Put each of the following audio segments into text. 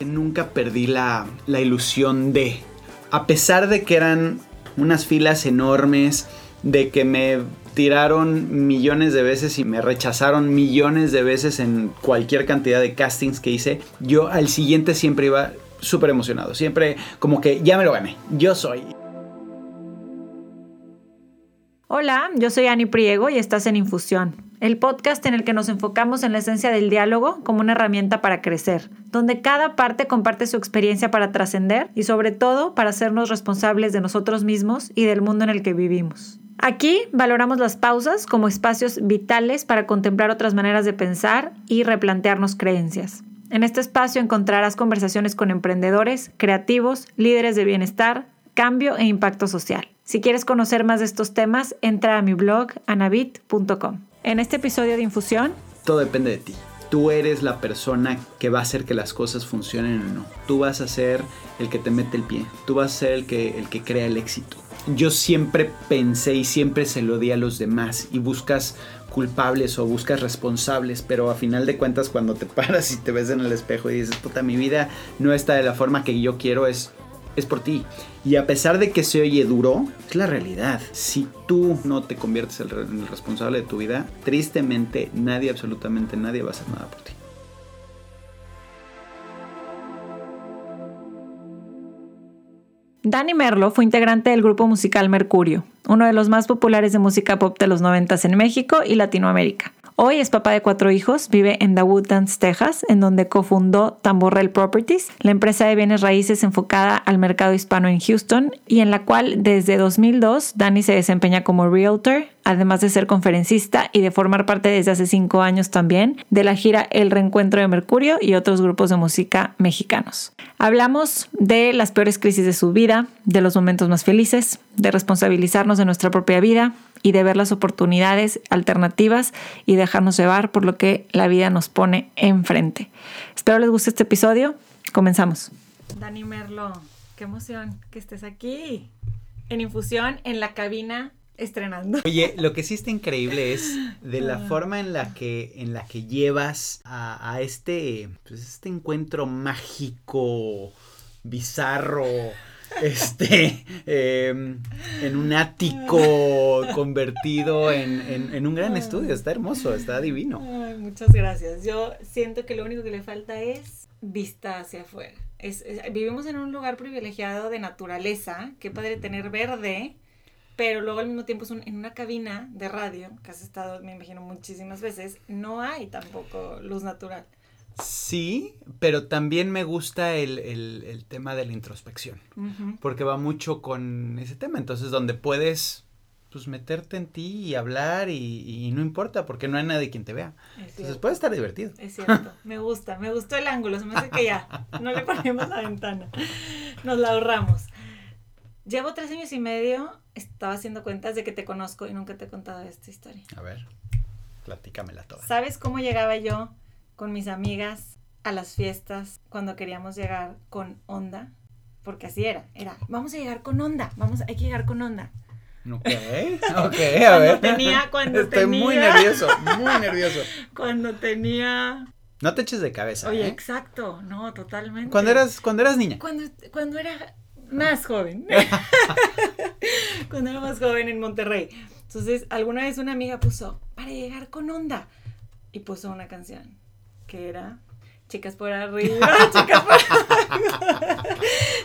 Nunca perdí la, la ilusión de, a pesar de que eran unas filas enormes, de que me tiraron millones de veces y me rechazaron millones de veces en cualquier cantidad de castings que hice, yo al siguiente siempre iba súper emocionado, siempre como que ya me lo gané, yo soy. Hola, yo soy Ani Priego y estás en Infusión, el podcast en el que nos enfocamos en la esencia del diálogo como una herramienta para crecer, donde cada parte comparte su experiencia para trascender y sobre todo para hacernos responsables de nosotros mismos y del mundo en el que vivimos. Aquí valoramos las pausas como espacios vitales para contemplar otras maneras de pensar y replantearnos creencias. En este espacio encontrarás conversaciones con emprendedores, creativos, líderes de bienestar, cambio e impacto social. Si quieres conocer más de estos temas, entra a mi blog anabit.com. En este episodio de Infusión, todo depende de ti. Tú eres la persona que va a hacer que las cosas funcionen o no. Tú vas a ser el que te mete el pie. Tú vas a ser el que, el que crea el éxito. Yo siempre pensé y siempre se lo di a los demás y buscas culpables o buscas responsables, pero a final de cuentas cuando te paras y te ves en el espejo y dices, puta, mi vida no está de la forma que yo quiero, es es por ti. Y a pesar de que se oye duro, es la realidad. Si tú no te conviertes en el responsable de tu vida, tristemente nadie, absolutamente nadie va a hacer nada por ti. Danny Merlo fue integrante del grupo musical Mercurio, uno de los más populares de música pop de los 90 en México y Latinoamérica. Hoy es papá de cuatro hijos, vive en Woodlands, Texas, en donde cofundó Tamborrel Properties, la empresa de bienes raíces enfocada al mercado hispano en Houston y en la cual desde 2002 Danny se desempeña como realtor, además de ser conferencista y de formar parte desde hace cinco años también de la gira El Reencuentro de Mercurio y otros grupos de música mexicanos. Hablamos de las peores crisis de su vida, de los momentos más felices, de responsabilizarnos de nuestra propia vida, y de ver las oportunidades alternativas y dejarnos llevar por lo que la vida nos pone enfrente. Espero les guste este episodio. Comenzamos. Dani Merlo, qué emoción que estés aquí en infusión en la cabina estrenando. Oye, lo que sí está increíble es de la ah. forma en la que, en la que llevas a, este, pues este encuentro mágico, bizarro, este, em, en un ático convertido en, un gran estudio. Está hermoso, está divino. muchas gracias. Yo siento que lo único que le falta es vista hacia afuera. vivimos en un lugar privilegiado de naturaleza. Qué padre tener verde. Pero luego al mismo tiempo es en una cabina de radio, que has estado, me imagino, muchísimas veces, no hay tampoco luz natural. Sí, pero también me gusta el, tema de la introspección, porque va mucho con ese tema, entonces donde puedes pues meterte en ti y hablar y, no importa porque no hay nadie quien te vea. Entonces puede estar divertido. Es cierto, me gusta, me gustó el ángulo, se me hace que ya, no le ponemos la ventana, nos la ahorramos. Llevo tres años y medio, estaba haciendo cuentas de que te conozco y nunca te he contado esta historia. A ver, platícamela toda. ¿Sabes cómo llegaba yo con mis amigas a las fiestas cuando queríamos llegar con onda, porque así era, era, vamos a llegar con onda, vamos, hay que llegar con onda. Ok, ok, a ver. Tenía, cuando Estoy muy nervioso, muy nervioso. Cuando tenía... No te eches de cabeza. Oye, ¿eh? exacto, no, totalmente. Cuando eras, cuando eras niña. Cuando, cuando era más joven. cuando era más joven en Monterrey. Entonces, alguna vez una amiga puso, para llegar con onda, y puso una canción que era chicas por arriba, chicas por arriba,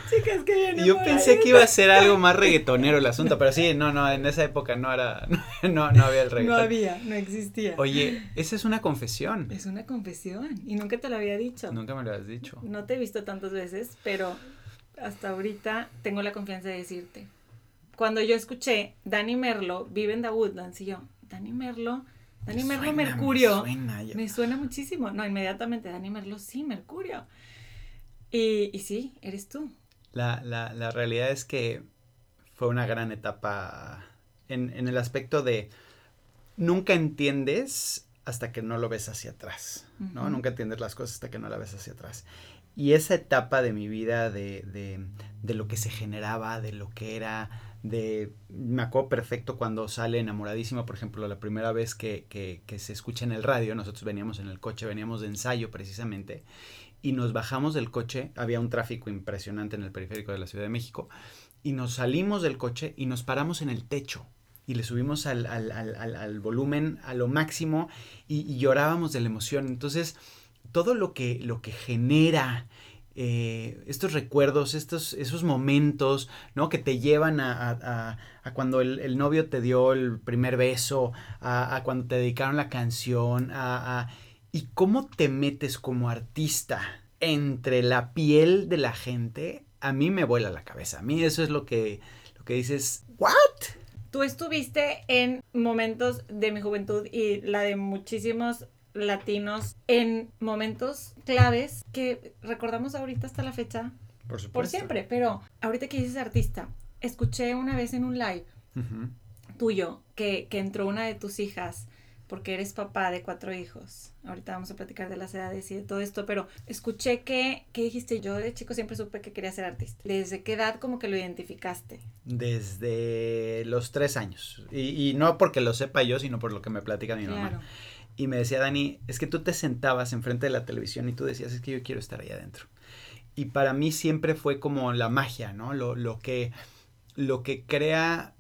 chicas que vienen Yo pensé que iba a ser algo más reggaetonero el asunto, pero sí, no, no, en esa época no era, no, no había el reggaeton. No había, no existía. Oye, esa es una confesión. Es una confesión y nunca te lo había dicho. Nunca me lo has dicho. No te he visto tantas veces, pero hasta ahorita tengo la confianza de decirte. Cuando yo escuché Danny Merlo vive en The Woodlands y yo, Danny Merlo Dani Merlo, Mercurio. Me suena, muchísimo. No, inmediatamente, Dani Merlo, sí, Mercurio. Y, y sí, eres tú. La, la, la, realidad es que fue una gran etapa en, en, el aspecto de nunca entiendes hasta que no lo ves hacia atrás, ¿no? Nunca entiendes las cosas hasta que no la ves hacia atrás. Y esa etapa de mi vida, de, de, de lo que se generaba, de lo que era, de, me acuerdo perfecto cuando sale enamoradísima, por ejemplo, la primera vez que, que, se escucha en el radio, nosotros veníamos en el coche, veníamos de ensayo precisamente, y nos bajamos del coche, había un tráfico impresionante en el periférico de la Ciudad de México, y nos salimos del coche y nos paramos en el techo y le subimos al, al, al, volumen a lo máximo y, y, llorábamos de la emoción. Entonces, todo lo que, lo que genera eh, estos recuerdos, estos, esos momentos, ¿no? Que te llevan a, a, a cuando el, el, novio te dio el primer beso, a, cuando te dedicaron la canción, a, y cómo te metes como artista entre la piel de la gente, a mí me vuela la cabeza. A mí eso es lo que, lo que dices, ¿what? Tú estuviste en momentos de mi juventud y la de muchísimos latinos en momentos claves que recordamos ahorita hasta la fecha. Por supuesto. Por siempre, pero ahorita que dices artista, escuché una vez en un live tuyo que, que entró una de tus hijas porque eres papá de cuatro hijos. Ahorita vamos a platicar de las edades y de todo esto, pero escuché que, que dijiste, yo de chico siempre supe que quería ser artista. ¿Desde qué edad como que lo identificaste? Desde los tres años. Y, y no porque lo sepa yo, sino por lo que me platica mi claro. mamá. Y me decía, Dani, es que tú te sentabas enfrente de la televisión y tú decías, es que yo quiero estar ahí adentro. Y para mí siempre fue como la magia, ¿no? Lo, lo que, lo que crea,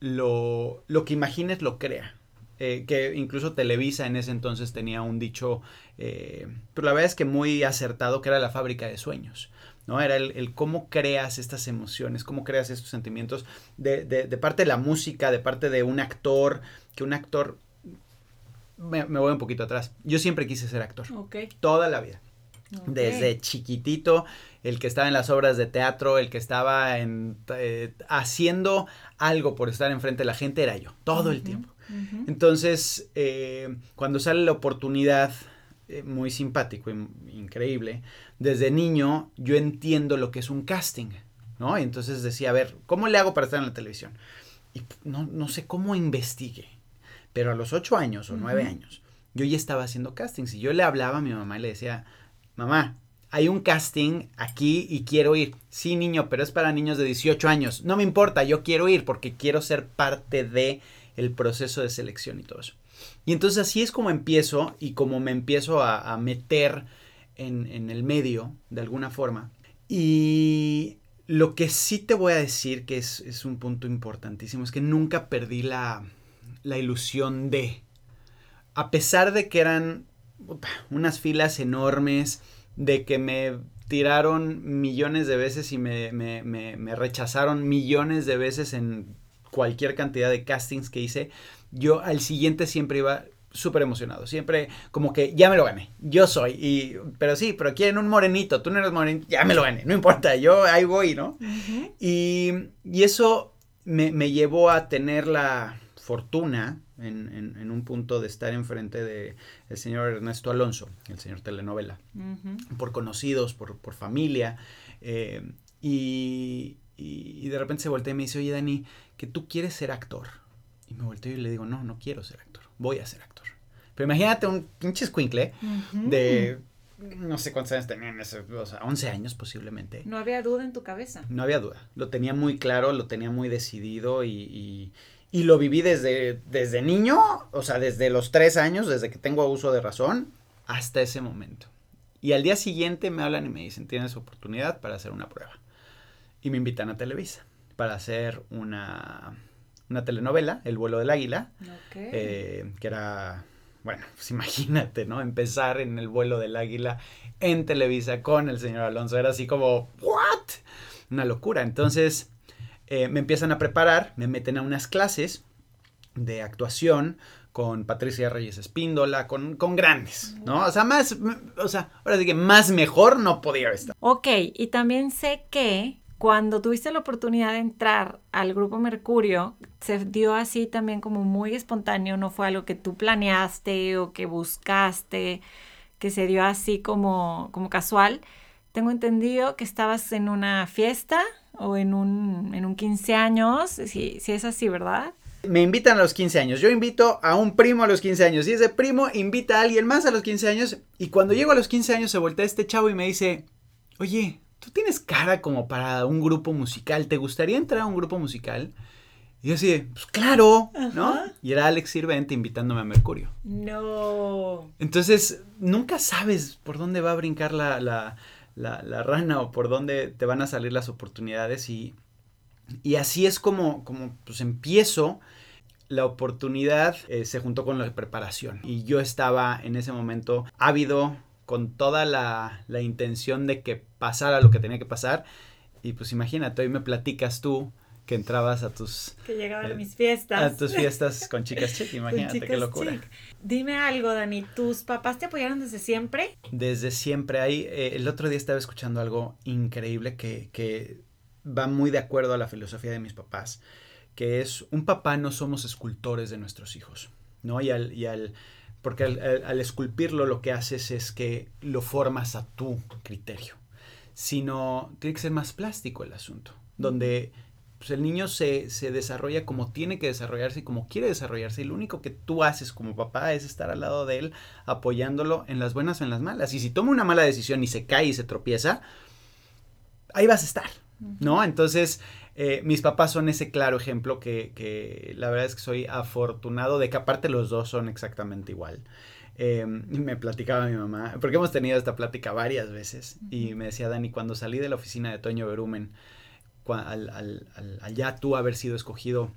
lo, lo que imagines lo crea. Eh, que incluso Televisa en ese entonces tenía un dicho, eh, pero la verdad es que muy acertado, que era la fábrica de sueños. ¿no? Era el, el, cómo creas estas emociones, cómo creas estos sentimientos de, de, parte de la música, de parte de un actor, que un actor, me, me voy un poquito atrás, yo siempre quise ser actor, okay. toda la vida. Okay. Desde chiquitito, el que estaba en las obras de teatro, el que estaba en, eh, haciendo algo por estar enfrente de la gente era yo, todo uh -huh. el tiempo. Uh -huh. Entonces, eh, cuando sale la oportunidad, eh, muy simpático, increíble, desde niño yo entiendo lo que es un casting, ¿no? Y entonces decía, a ver, ¿cómo le hago para estar en la televisión? Y no, no sé cómo investigué, pero a los ocho años o nueve uh -huh. años, yo ya estaba haciendo castings y yo le hablaba a mi mamá y le decía, mamá, hay un casting aquí y quiero ir. Sí, niño, pero es para niños de 18 años. No me importa, yo quiero ir porque quiero ser parte de el proceso de selección y todo eso. Y entonces así es como empiezo y como me empiezo a, a meter en, en, el medio de alguna forma. Y lo que sí te voy a decir que es, es un punto importantísimo es que nunca perdí la, la ilusión de, a pesar de que eran unas filas enormes, de que me tiraron millones de veces y me, me, me, me rechazaron millones de veces en cualquier cantidad de castings que hice, yo al siguiente siempre iba súper emocionado, siempre como que ya me lo gané, yo soy, y, pero sí, pero quieren un morenito, tú no eres morenito, ya me lo gané, no importa, yo ahí voy, ¿no? Uh -huh. y, y, eso me, me, llevó a tener la fortuna en, en, en, un punto de estar enfrente de el señor Ernesto Alonso, el señor telenovela, uh -huh. por conocidos, por, por familia, eh, y, y, y de repente se voltea y me dice, oye Dani, que tú quieres ser actor. Y me volteo y le digo, no, no quiero ser actor, voy a ser actor. Pero imagínate un pinche escuincle uh -huh. de no sé cuántos años tenían, eso, o sea, 11 años posiblemente. No había duda en tu cabeza. No había duda, lo tenía muy claro, lo tenía muy decidido y, y, y lo viví desde, desde niño, o sea, desde los 3 años, desde que tengo uso de razón, hasta ese momento. Y al día siguiente me hablan y me dicen, tienes oportunidad para hacer una prueba. Y me invitan a Televisa para hacer una, una telenovela, El vuelo del águila, okay. eh, que era, bueno, pues imagínate, ¿no? Empezar en El vuelo del águila en Televisa con el señor Alonso, era así como, ¿what? Una locura. Entonces eh, me empiezan a preparar, me meten a unas clases de actuación con Patricia Reyes Espíndola, con, con grandes, ¿no? O sea, más, o sea, ahora sí que más mejor no podía estar. Ok, y también sé que cuando tuviste la oportunidad de entrar al grupo Mercurio, se dio así también como muy espontáneo, no fue algo que tú planeaste o que buscaste, que se dio así como, como casual. Tengo entendido que estabas en una fiesta o en un, en un 15 años, si, si es así, ¿verdad? Me invitan a los 15 años. Yo invito a un primo a los 15 años. Y ese primo invita a alguien más a los 15 años. Y cuando llego a los 15 años se voltea este chavo y me dice, oye, tú tienes cara como para un grupo musical, ¿te gustaría entrar a un grupo musical? Y yo así, pues claro, ¿no? Y era Alex Sirvente invitándome a Mercurio. No. Entonces, nunca sabes por dónde va a brincar la, la, la, rana o por dónde te van a salir las oportunidades. Y, y así es como, como pues empiezo. La oportunidad eh, se juntó con la preparación. Y yo estaba en ese momento ávido, con toda la, la intención de que pasara lo que tenía que pasar. Y pues imagínate, hoy me platicas tú que entrabas a tus... Que llegaban a eh, mis fiestas. A tus fiestas con chicas chic, imagínate qué locura. Dime algo, Dani, ¿tus papás te apoyaron desde siempre? Desde siempre. Ahí, eh, el otro día estaba escuchando algo increíble que, que va muy de acuerdo a la filosofía de mis papás, que es, un papá no somos escultores de nuestros hijos, ¿no? Y al... Y al porque al, al esculpirlo lo que haces es que lo formas a tu criterio, sino tiene que ser más plástico el asunto, donde pues el niño se, se, desarrolla como tiene que desarrollarse y como quiere desarrollarse. Y lo único que tú haces como papá es estar al lado de él, apoyándolo en las buenas o en las malas. Y si toma una mala decisión y se cae y se tropieza, ahí vas a estar, ¿no? Entonces, eh, mis papás son ese claro ejemplo que, que, la verdad es que soy afortunado de que aparte los dos son exactamente igual. Eh, me platicaba mi mamá, porque hemos tenido esta plática varias veces, y me decía Dani, cuando salí de la oficina de Toño Berumen, al, ya tú haber sido escogido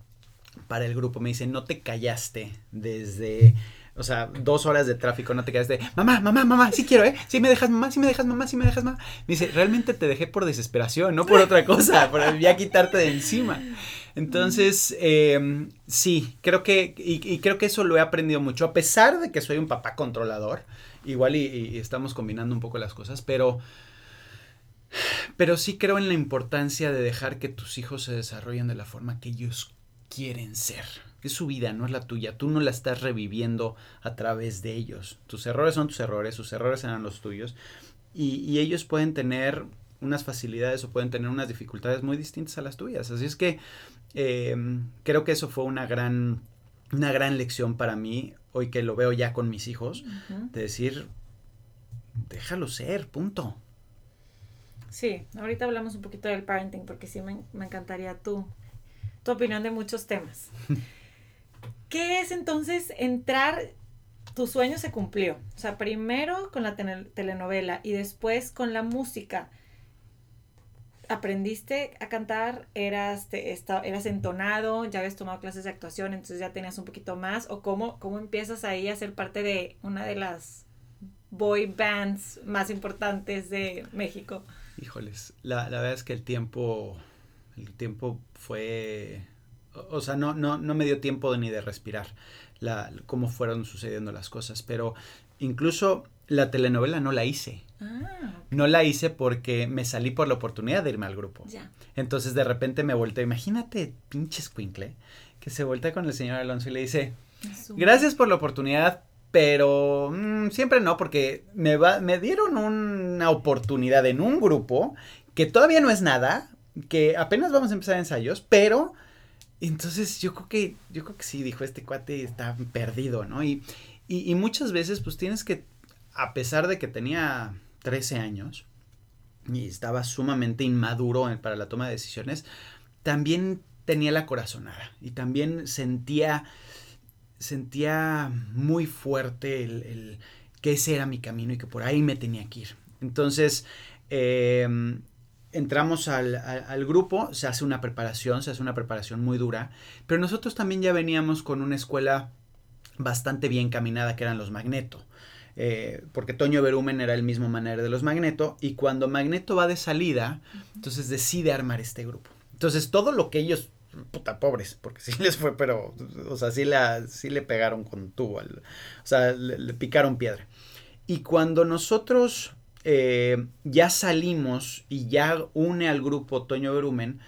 para el grupo, me dice, no te callaste desde, o sea, dos horas de tráfico, no te callaste, mamá, mamá, mamá, sí quiero, ¿eh? Sí me dejas, mamá, sí me dejas, mamá, sí me dejas, mamá. Me dice, realmente te dejé por desesperación, no por otra cosa, por ya quitarte de encima. Entonces, eh, sí, creo que, y, creo que eso lo he aprendido mucho, a pesar de que soy un papá controlador, igual y estamos combinando un poco las cosas, pero pero sí creo en la importancia de dejar que tus hijos se desarrollen de la forma que ellos quieren ser. Es su vida, no es la tuya. Tú no la estás reviviendo a través de ellos. Tus errores son tus errores, sus errores serán los tuyos. Y, ellos pueden tener unas facilidades o pueden tener unas dificultades muy distintas a las tuyas. Así es que em, creo que eso fue una gran, una gran lección para mí, hoy que lo veo ya con mis hijos, de decir, déjalo ser, punto. Sí, ahorita hablamos un poquito del parenting porque sí me, encantaría tu, tu opinión de muchos temas. ¿Qué es entonces entrar, tu sueño se cumplió? O sea, primero con la telenovela y después con la música. Aprendiste a cantar, eras, te, eras entonado, ya habías tomado clases de actuación, entonces ya tenías un poquito más, o cómo, cómo empiezas ahí a ser parte de una de las boy bands más importantes de México. Híjoles, la, la verdad es que el tiempo, el tiempo fue, o sea, no, no, no me dio tiempo ni de respirar la, cómo fueron sucediendo las cosas, pero incluso la telenovela no la hice. Ah, no la hice porque me salí por la oportunidad de irme al grupo. Entonces de repente me volteé, imagínate, pinche squinkle, que se voltea con el señor Alonso y le dice, gracias por la oportunidad, pero mm, siempre no, porque me, va, me dieron una oportunidad en un grupo que todavía no es nada, que apenas vamos a empezar ensayos, pero entonces yo creo que, yo creo que sí, dijo este cuate está perdido, ¿no? Y, y, y muchas veces pues tienes que, a pesar de que tenía 13 años y estaba sumamente inmaduro para la toma de decisiones, también tenía la corazonada y también sentía sentía muy fuerte el, que ese era mi camino y que por ahí me tenía que ir. Entonces, em, entramos al, al, grupo, se hace una preparación, se hace una preparación muy dura, pero nosotros también ya veníamos con una escuela bastante bien caminada que eran los Magneto. Eh, porque Toño Berumen era el mismo manera de los Magneto, y cuando Magneto va de salida, entonces decide armar este grupo. Entonces todo lo que ellos puta, pobres, porque sí les fue, pero, o sea, sí, la, sí le pegaron con tubo, o sea, le, picaron piedra. Y cuando nosotros eh, ya salimos y ya une al grupo Toño Berumen,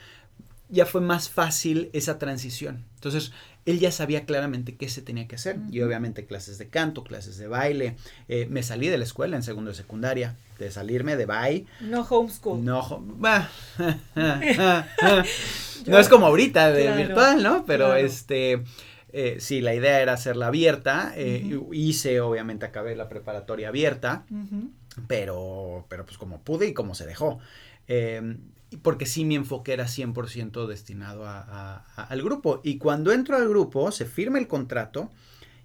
ya fue más fácil esa transición. Entonces, él ya sabía claramente qué se tenía que hacer. Y obviamente clases de canto, clases de baile. Eh, me salí de la escuela en segundo de secundaria. De salirme de baile. No homeschool. No, no es como ahorita de virtual, ¿no? Pero este... Eh, sí, la idea era hacerla abierta. Eh, hice, obviamente, acabé la preparatoria abierta. Pero, pero pues como pude y como se dejó. Eh, porque sí mi enfoque era 100% destinado al grupo. Y cuando entro al grupo, se firma el contrato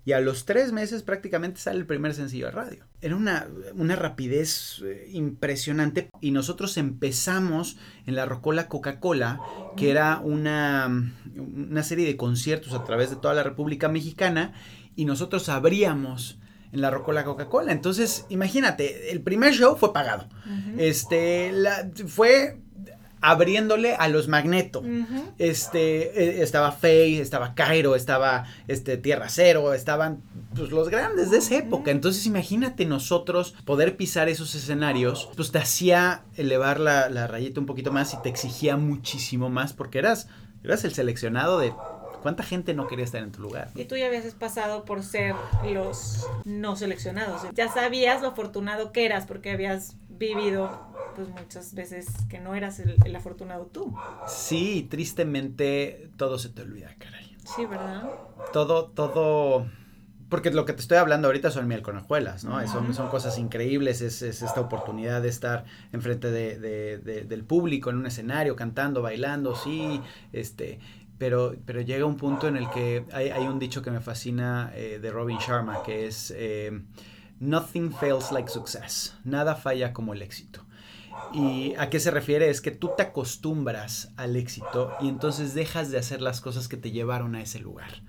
y a los tres meses prácticamente sale el primer sencillo de radio. Era una, una rapidez eh, impresionante y nosotros empezamos en la Rocola Coca-Cola, que era una, una serie de conciertos a través de toda la República Mexicana y nosotros abríamos en la Rocola Coca-Cola. Entonces, imagínate, el primer show fue pagado. Este, la, fue abriéndole a los Magneto. Este, eh, estaba Faye, estaba Cairo, estaba este, Tierra Cero, estaban pues, los grandes de esa época. Entonces imagínate nosotros poder pisar esos escenarios, pues te hacía elevar la, la rayita un poquito más y te exigía muchísimo más porque eras, eras el seleccionado de ¿Cuánta gente no quería estar en tu lugar? Y tú ya habías pasado por ser los no seleccionados. Ya sabías lo afortunado que eras porque habías vivido pues muchas veces que no eras el, afortunado tú. Sí, tristemente todo se te olvida, caray. Sí, ¿verdad? Todo, todo... Porque lo que te estoy hablando ahorita son miel con hojuelas, ¿no? son, son cosas increíbles, es, esta oportunidad de estar enfrente de, de, del público en un escenario, cantando, bailando, sí, este, pero, pero llega un punto en el que hay, un dicho que me fascina eh, de Robin Sharma, que es, eh, Nothing fails like success, nada falla como el éxito. ¿Y a qué se refiere? Es que tú te acostumbras al éxito y entonces dejas de hacer las cosas que te llevaron a ese lugar.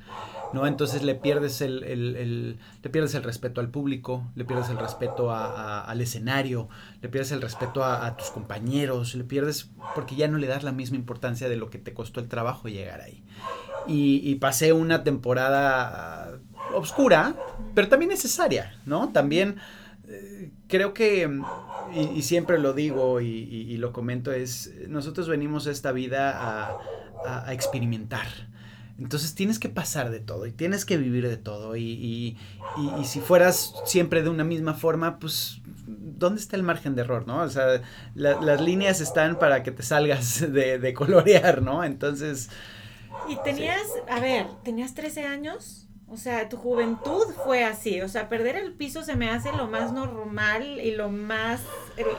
¿No? Entonces le pierdes el, le pierdes el respeto al público, le pierdes el respeto al escenario, le pierdes el respeto a, tus compañeros, le pierdes porque ya no le das la misma importancia de lo que te costó el trabajo llegar ahí. Y, pasé una temporada obscura, pero también necesaria, ¿no? También eh, creo que, y, siempre lo digo y, lo comento, es, nosotros venimos a esta vida a experimentar entonces tienes que pasar de todo y tienes que vivir de todo. Y, y, y, si fueras siempre de una misma forma, pues, ¿dónde está el margen de error, no? O sea, las líneas están para que te salgas de, de colorear, ¿no? Entonces... Y tenías, a ver, tenías 13 años. O sea, tu juventud fue así. O sea, perder el piso se me hace lo más normal y lo más,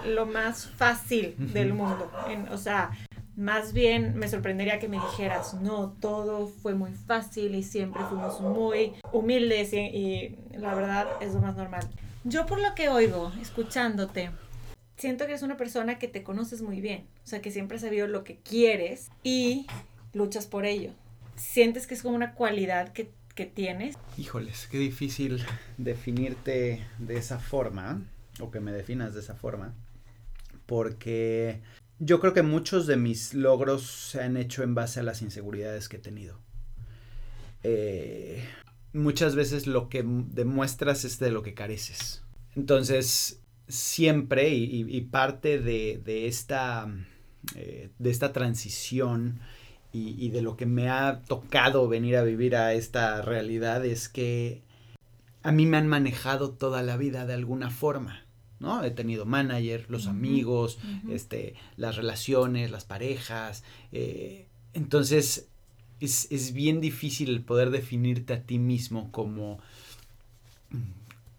lo más fácil del mundo. o sea, más bien me sorprendería que me dijeras, no, todo fue muy fácil y siempre fuimos muy humildes y, la verdad es lo más normal. Yo por lo que oigo, escuchándote, siento que eres una persona que te conoces muy bien, o sea, que siempre has sabido lo que quieres y luchas por ello. ¿Sientes que es como una cualidad que, que tienes? Híjoles, qué difícil definirte de esa forma, o que me definas de esa forma, porque yo creo que muchos de mis logros se han hecho en base a las inseguridades que he tenido. Eh, muchas veces lo que demuestras es de lo que careces. Entonces, siempre y, parte de, esta, eh, de esta transición y, de lo que me ha tocado venir a vivir a esta realidad es que a mí me han manejado toda la vida de alguna forma. ¿No? He tenido manager, los amigos, este, las relaciones, las parejas. Eh, entonces, es, bien difícil el poder definirte a ti mismo como,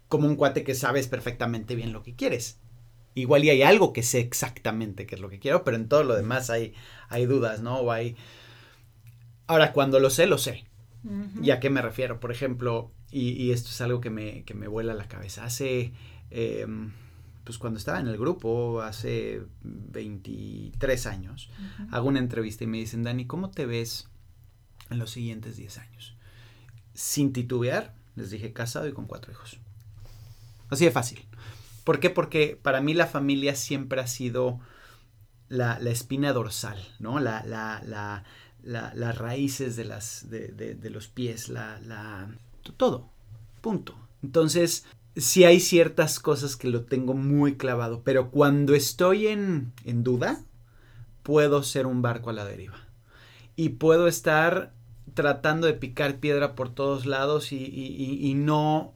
como un cuate que sabes perfectamente bien lo que quieres. Igual y hay algo que sé exactamente qué es lo que quiero, pero en todo lo demás hay, hay dudas, ¿no? O hay... Ahora, cuando lo sé, lo sé. ¿Y a qué me refiero? Por ejemplo, y, esto es algo que me, que me vuela la cabeza. Hace... Em, pues cuando estaba en el grupo hace 23 años, hago una entrevista y me dicen, Dani, ¿cómo te ves en los siguientes 10 años? Sin titubear, les dije casado y con cuatro hijos. Así de fácil. ¿Por qué? Porque para mí la familia siempre ha sido la, espina dorsal, ¿no? La, la, las raíces de, las, de, de los pies, la, la, todo, punto. Entonces, sí hay ciertas cosas que lo tengo muy clavado, pero cuando estoy en, en duda, puedo ser un barco a la deriva. Y puedo estar tratando de picar piedra por todos lados y, y, no,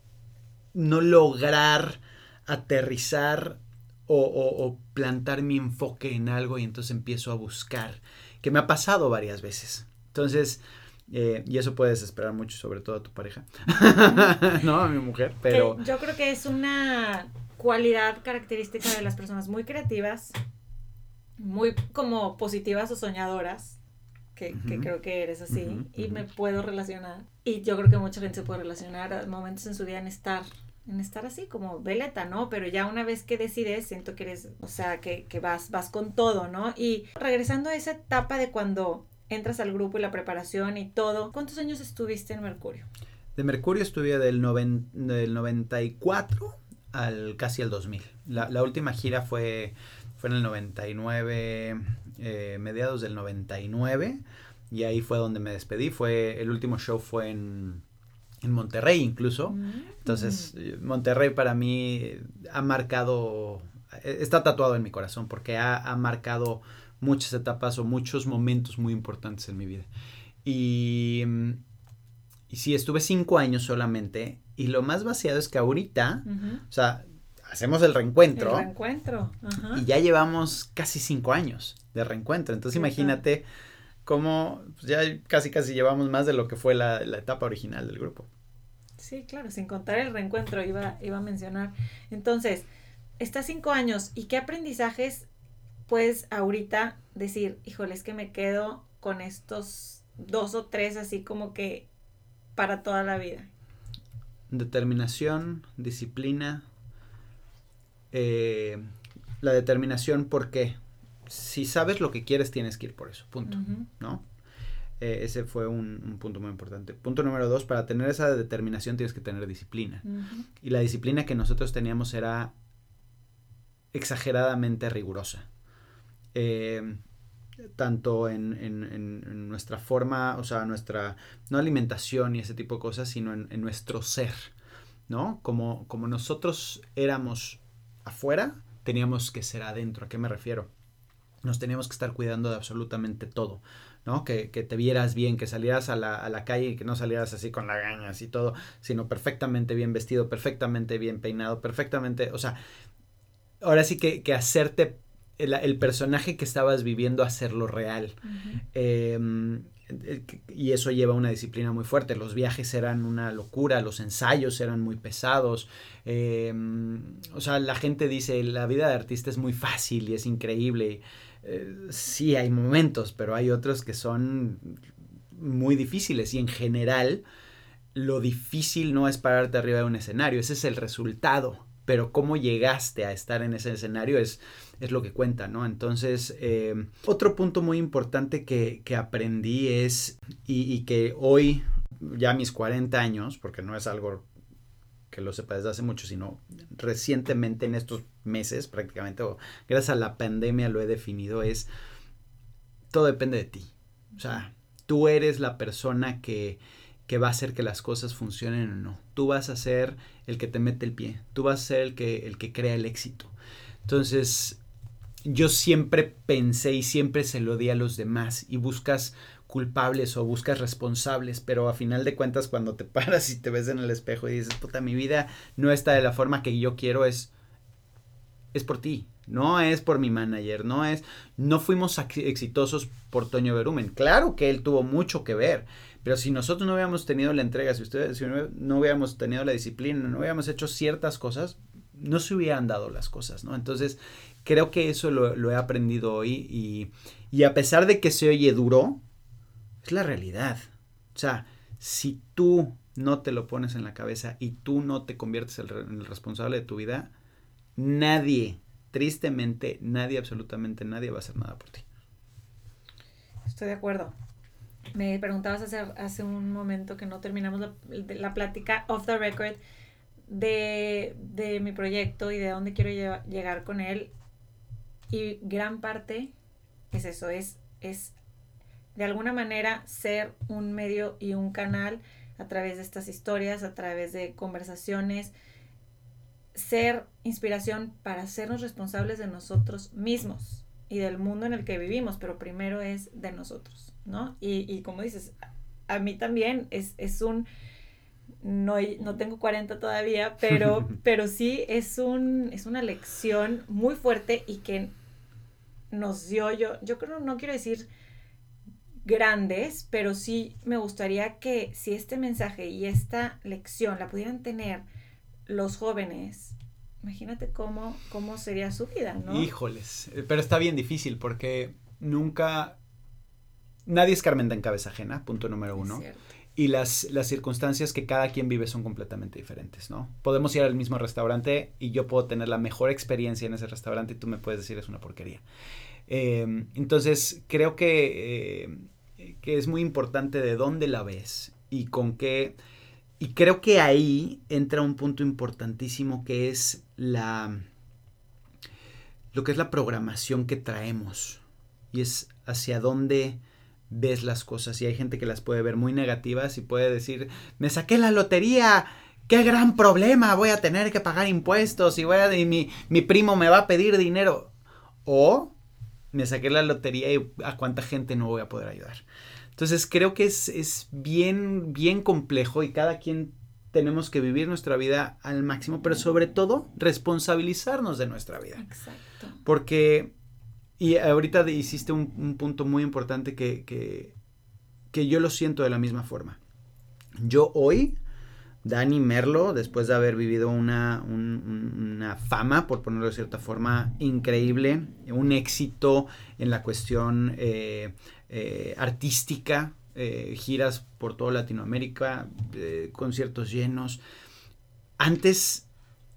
no lograr aterrizar o, o, plantar mi enfoque en algo y entonces empiezo a buscar, que me ha pasado varias veces. Entonces, eh, y eso puedes esperar mucho, sobre todo a tu pareja, ¿no? A mi mujer, pero... yo creo que es una cualidad característica de las personas muy creativas muy como positivas o soñadoras, que, creo que eres así, y me puedo relacionar. Y yo creo que mucha gente se puede relacionar a momentos en su vida en estar en estar así como veleta, ¿no? Pero ya una vez que decides, siento que eres, o sea, que, que vas, vas con todo, ¿no? Y regresando a esa etapa de cuando entras al grupo y la preparación y todo, ¿cuántos años estuviste en Mercurio? De Mercurio estuve del, del 94 al casi el 2000. La, la última gira fue fue en el 99, eh, mediados del 99, y ahí fue donde me despedí. Fue, el último show fue en, en Monterrey incluso. Mm. Entonces, Monterrey para mí ha marcado, está tatuado en mi corazón porque ha, ha marcado muchas etapas o muchos momentos muy importantes en mi vida. Y, y sí, estuve cinco años solamente. Y lo más vaciado es que ahorita, o sea, hacemos el reencuentro. El reencuentro. Y ya llevamos casi cinco años de reencuentro. Entonces imagínate cómo pues, ya casi casi llevamos más de lo que fue la, etapa original del grupo. Sí, claro, sin contar el reencuentro iba, iba a mencionar. Entonces, estás cinco años y qué aprendizajes puedes ahorita decir, híjole, es que me quedo con estos dos o tres así como que para toda la vida. Determinación, disciplina, eh, la determinación, ¿por qué? Si sabes lo que quieres, tienes que ir por eso, punto, ¿no? Eh, ese fue un, punto muy importante. Punto número dos, para tener esa determinación tienes que tener disciplina. Y la disciplina que nosotros teníamos era exageradamente rigurosa. Eh, tanto en, en, nuestra forma, o sea, nuestra, no alimentación y ese tipo de cosas, sino en, nuestro ser, ¿no? Como, como nosotros éramos afuera, teníamos que ser adentro. ¿A qué me refiero? Nos teníamos que estar cuidando de absolutamente todo, ¿no? Que, te vieras bien, que salieras a la, a la, calle y que no salieras así con la gañas y todo, sino perfectamente bien vestido, perfectamente bien peinado, perfectamente, o sea, ahora sí que, que hacerte el, personaje que estabas viviendo, hacerlo real. Y eso lleva una disciplina muy fuerte. Los viajes eran una locura, los ensayos eran muy pesados. Em, o sea, la gente dice, la vida de artista es muy fácil y es increíble. Eh, sí, hay momentos, pero hay otros que son muy difíciles y en general lo difícil no es pararte arriba de un escenario, ese es el resultado, pero cómo llegaste a estar en ese escenario es es lo que cuenta, ¿no? Entonces, eh, otro punto muy importante que, aprendí es, y, que hoy, ya mis 40 años, porque no es algo que lo sepa desde hace mucho, sino recientemente en estos meses prácticamente, o gracias a la pandemia lo he definido, es todo depende de ti. O sea, tú eres la persona que, que va a hacer que las cosas funcionen o no. Tú vas a ser el que te mete el pie. Tú vas a ser el que, el que crea el éxito. Entonces, yo siempre pensé y siempre se lo di a los demás y buscas culpables o buscas responsables, pero a final de cuentas cuando te paras y te ves en el espejo y dices, puta, mi vida no está de la forma que yo quiero, es, es por ti, no es por mi manager, no es, no fuimos exitosos por Toño Berumen, claro que él tuvo mucho que ver, pero si nosotros no hubiéramos tenido la entrega, si ustedes si no hubiéramos tenido la disciplina, no hubiéramos hecho ciertas cosas, no se hubieran dado las cosas, ¿no? Entonces, creo que eso lo, he aprendido hoy y, y, a pesar de que se oye duro, es la realidad. O sea, si tú no te lo pones en la cabeza y tú no te conviertes en el responsable de tu vida, nadie, tristemente, nadie, absolutamente nadie va a hacer nada por ti. Estoy de acuerdo. Me preguntabas hace, hace un momento que no terminamos la, la plática off the record de, de mi proyecto y de dónde quiero llegar con él. Y gran parte es eso, es, es de alguna manera ser un medio y un canal a través de estas historias, a través de conversaciones, ser inspiración para hacernos responsables de nosotros mismos y del mundo en el que vivimos, pero primero es de nosotros, ¿no? Y, y como dices, a mí también es, es un no, no tengo 40 todavía, pero, pero sí es, un, es una lección muy fuerte y que nos dio, yo, yo creo, no quiero decir grandes, pero sí me gustaría que si este mensaje y esta lección la pudieran tener los jóvenes imagínate cómo, cómo sería su vida, ¿no? Híjoles, pero está bien difícil porque nunca, nadie es Carmenta en cabeza ajena, punto número uno. Y las, las circunstancias que cada quien vive son completamente diferentes, ¿no? Podemos ir al mismo restaurante y yo puedo tener la mejor experiencia en ese restaurante y tú me puedes decir es una porquería. Em, entonces, creo que, eh, que es muy importante de dónde la ves y con qué y creo que ahí entra un punto importantísimo que es la lo que es la programación que traemos y es hacia dónde ves las cosas y hay gente que las puede ver muy negativas y puede decir, "Me saqué la lotería, qué gran problema, voy a tener que pagar impuestos y voy a y mi, mi primo me va a pedir dinero." O me saqué la lotería y a cuánta gente no voy a poder ayudar. Entonces creo que es, bien, bien complejo y cada quien tenemos que vivir nuestra vida al máximo, pero sobre todo responsabilizarnos de nuestra vida. Exacto. Porque, y ahorita hiciste un, punto muy importante que, que, yo lo siento de la misma forma. Yo hoy, Dani Merlo, después de haber vivido una, una fama, por ponerlo de cierta forma, increíble, un éxito en la cuestión eh, eh, artística, eh, giras por toda Latinoamérica, conciertos llenos. Antes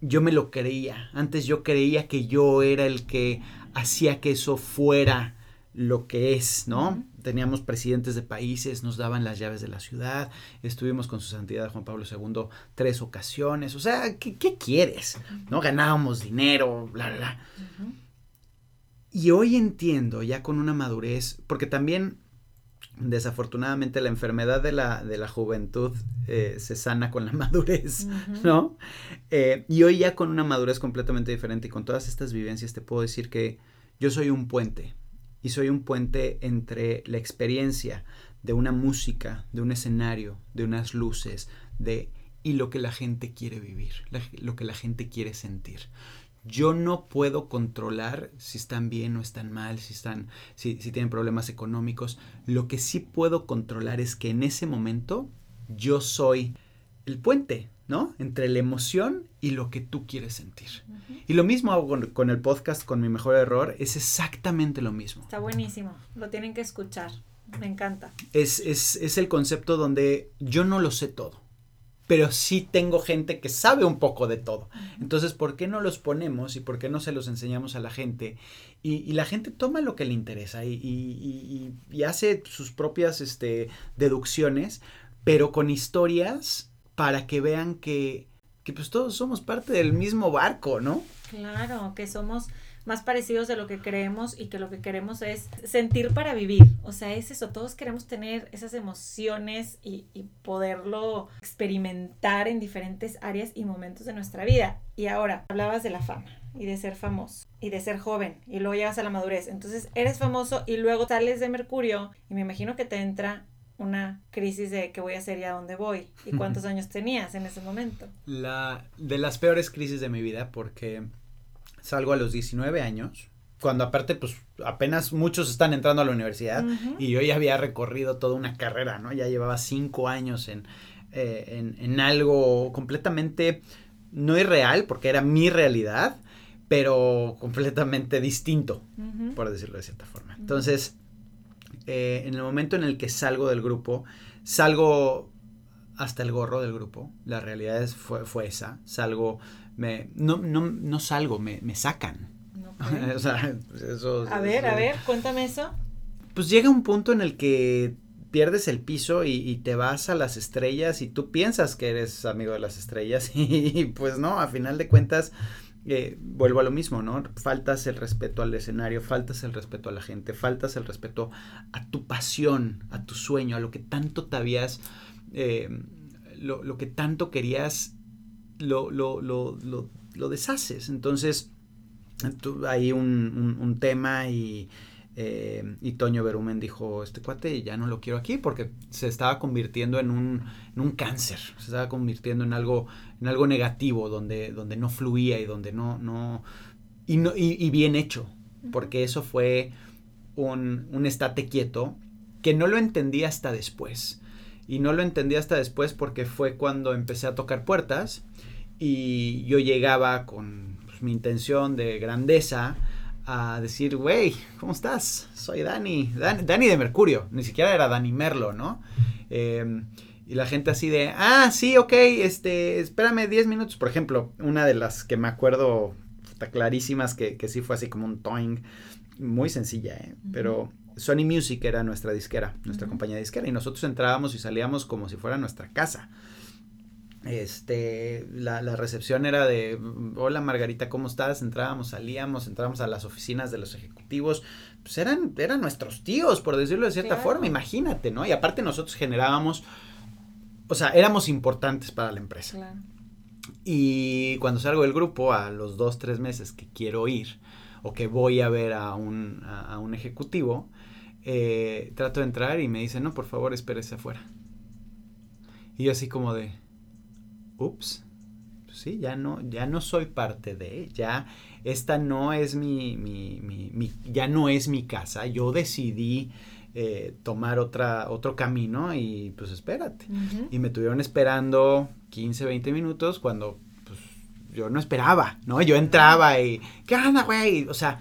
yo me lo creía, antes yo creía que yo era el que hacía que eso fuera lo que es, ¿no? Teníamos presidentes de países, nos daban las llaves de la ciudad, estuvimos con su santidad Juan Pablo II tres ocasiones, o sea, ¿qué, quieres? ¿No? Ganábamos dinero, bla, bla. Y hoy entiendo ya con una madurez, porque también desafortunadamente la enfermedad de la, de la juventud eh, se sana con la madurez, ¿no? Eh, y hoy ya con una madurez completamente diferente y con todas estas vivencias te puedo decir que yo soy un puente y soy un puente entre la experiencia de una música, de un escenario, de unas luces, de y lo que la gente quiere vivir, lo que la gente quiere sentir yo no puedo controlar si están bien o están mal, si están, si, si, tienen problemas económicos. Lo que sí puedo controlar es que en ese momento yo soy el puente, ¿no? Entre la emoción y lo que tú quieres sentir. Y lo mismo hago con, el podcast, con mi mejor error, es exactamente lo mismo. Está buenísimo, lo tienen que escuchar, me encanta. Es, es, es el concepto donde yo no lo sé todo pero sí tengo gente que sabe un poco de todo. Entonces, ¿por qué no los ponemos y por qué no se los enseñamos a la gente? Y, la gente toma lo que le interesa y, hace sus propias este, deducciones, pero con historias para que vean que, que pues todos somos parte del mismo barco, ¿no? Claro, que somos más parecidos de lo que creemos y que lo que queremos es sentir para vivir. O sea, es eso, todos queremos tener esas emociones y, poderlo experimentar en diferentes áreas y momentos de nuestra vida. Y ahora, hablabas de la fama y de ser famoso y de ser joven y luego llegas a la madurez. Entonces eres famoso y luego sales de Mercurio y me imagino que te entra una crisis de qué voy a hacer y a dónde voy y cuántos años tenías en ese momento. La de las peores crisis de mi vida porque salgo a los 19 años, cuando aparte pues apenas muchos están entrando a la universidad y yo ya había recorrido toda una carrera, ¿no? Ya llevaba cinco años en, eh, en, algo completamente no irreal, porque era mi realidad, pero completamente distinto, por decirlo de cierta forma. Entonces, eh, en el momento en el que salgo del grupo, salgo hasta el gorro del grupo, la realidad es, fue, fue esa, salgo me, no, no, no salgo, me, me sacan. o sea, pues eso, a ver, a ver, cuéntame eso. Pues llega un punto en el que pierdes el piso y, te vas a las estrellas y tú piensas que eres amigo de las estrellas y, pues no, a final de cuentas eh, vuelvo a lo mismo, ¿no? Faltas el respeto al escenario, faltas el respeto a la gente, faltas el respeto a tu pasión, a tu sueño, a lo que tanto te habías, eh, lo, lo que tanto querías lo, lo, lo, lo deshaces. Entonces, hay un, un, tema y, eh, y Toño Berumen dijo, este cuate ya no lo quiero aquí porque se estaba convirtiendo en un, en un cáncer, se estaba convirtiendo en algo, en algo negativo, donde, donde no fluía y donde no, no, y, no y, bien hecho, porque eso fue un, un estate quieto que no lo entendí hasta después. Y no lo entendí hasta después porque fue cuando empecé a tocar puertas Y yo llegaba con pues, mi intención de grandeza a decir, güey, ¿cómo estás? Soy Dani, Dani, de Mercurio, ni siquiera era Dani Merlo, ¿no? Em, y la gente así de, ah, sí, ok, este, espérame 10 minutos. Por ejemplo, una de las que me acuerdo clarísimas que, que sí fue así como un toing, muy sencilla, ¿eh? Pero Sony Music era nuestra disquera, nuestra compañía disquera, y nosotros entrábamos y salíamos como si fuera nuestra casa. Este, la, recepción era de, hola Margarita, ¿cómo estás? Entrábamos, salíamos, entrábamos a las oficinas de los ejecutivos, pues eran, eran nuestros tíos, por decirlo de cierta forma, imagínate, ¿no? Y aparte nosotros generábamos, o sea, éramos importantes para la empresa. Y cuando salgo del grupo, a los dos, tres meses que quiero ir, o que voy a ver a un, a un ejecutivo, eh, trato de entrar y me dice, no, por favor, espérese afuera. Y yo así como de, ups, pues sí, ya no, ya no soy parte de, ya esta no es mi, mi, mi, ya no es mi casa, yo decidí eh, tomar otra, otro camino y pues espérate. Y me tuvieron esperando 15, 20 minutos cuando pues, yo no esperaba, ¿no? Yo entraba y, ¿qué onda, güey? O sea,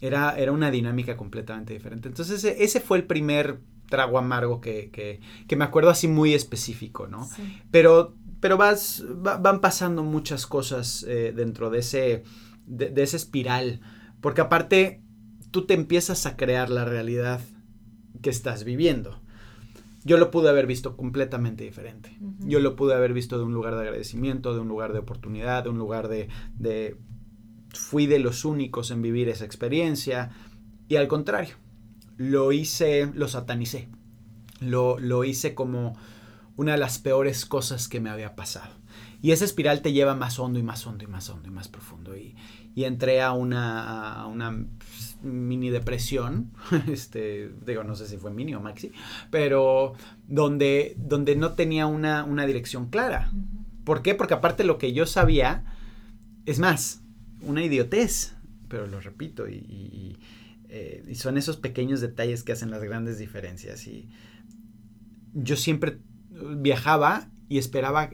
era, era una dinámica completamente diferente. Entonces ese, ese fue el primer trago amargo que, que, que, me acuerdo así muy específico, ¿no? Pero, pero vas, van pasando muchas cosas eh, dentro de ese, de, de, esa espiral, porque aparte tú te empiezas a crear la realidad que estás viviendo. Yo lo pude haber visto completamente diferente. Yo lo pude haber visto de un lugar de agradecimiento, de un lugar de oportunidad, de un lugar de, de fui de los únicos en vivir esa experiencia y al contrario, lo hice, lo satanicé, lo, lo hice como una de las peores cosas que me había pasado. Y esa espiral te lleva más hondo y más hondo y más hondo y más profundo. Y, y entré a una, a una mini depresión, este, digo, no sé si fue mini o maxi, pero donde, donde no tenía una, una dirección clara. ¿Por qué? Porque aparte lo que yo sabía, es más, una idiotez, pero lo repito, y, eh, y, son esos pequeños detalles que hacen las grandes diferencias. Y yo siempre viajaba y esperaba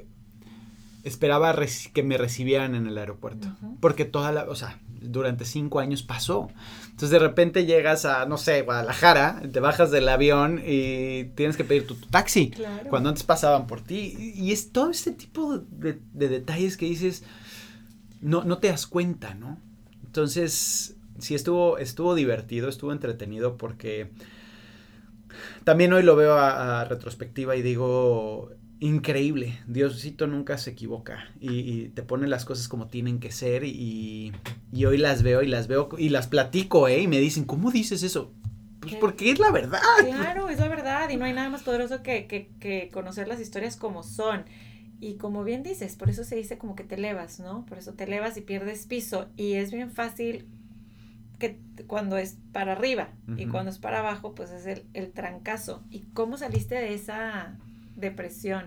esperaba que me recibieran en el aeropuerto. Porque toda la, o sea, durante cinco años pasó. Entonces de repente llegas a, no sé, Guadalajara, te bajas del avión y tienes que pedir tu, taxi. Cuando antes pasaban por ti. Y es todo este tipo de detalles que dices, no, no te das cuenta, ¿no? Entonces, sí estuvo, estuvo divertido, estuvo entretenido porque también hoy lo veo a, retrospectiva y digo, increíble, Diosito nunca se equivoca y, te pone las cosas como tienen que ser y, y, hoy las veo y las veo y las platico, ¿eh? Y me dicen, ¿cómo dices eso? Pues porque es la verdad. Claro, es la verdad y no hay nada más poderoso que, que, que conocer las historias como son. Y como bien dices, por eso se dice como que te elevas, ¿no? Por eso te elevas y pierdes piso. Y es bien fácil que cuando es para arriba y cuando es para abajo, pues es el, el trancazo. ¿Y cómo saliste de esa depresión?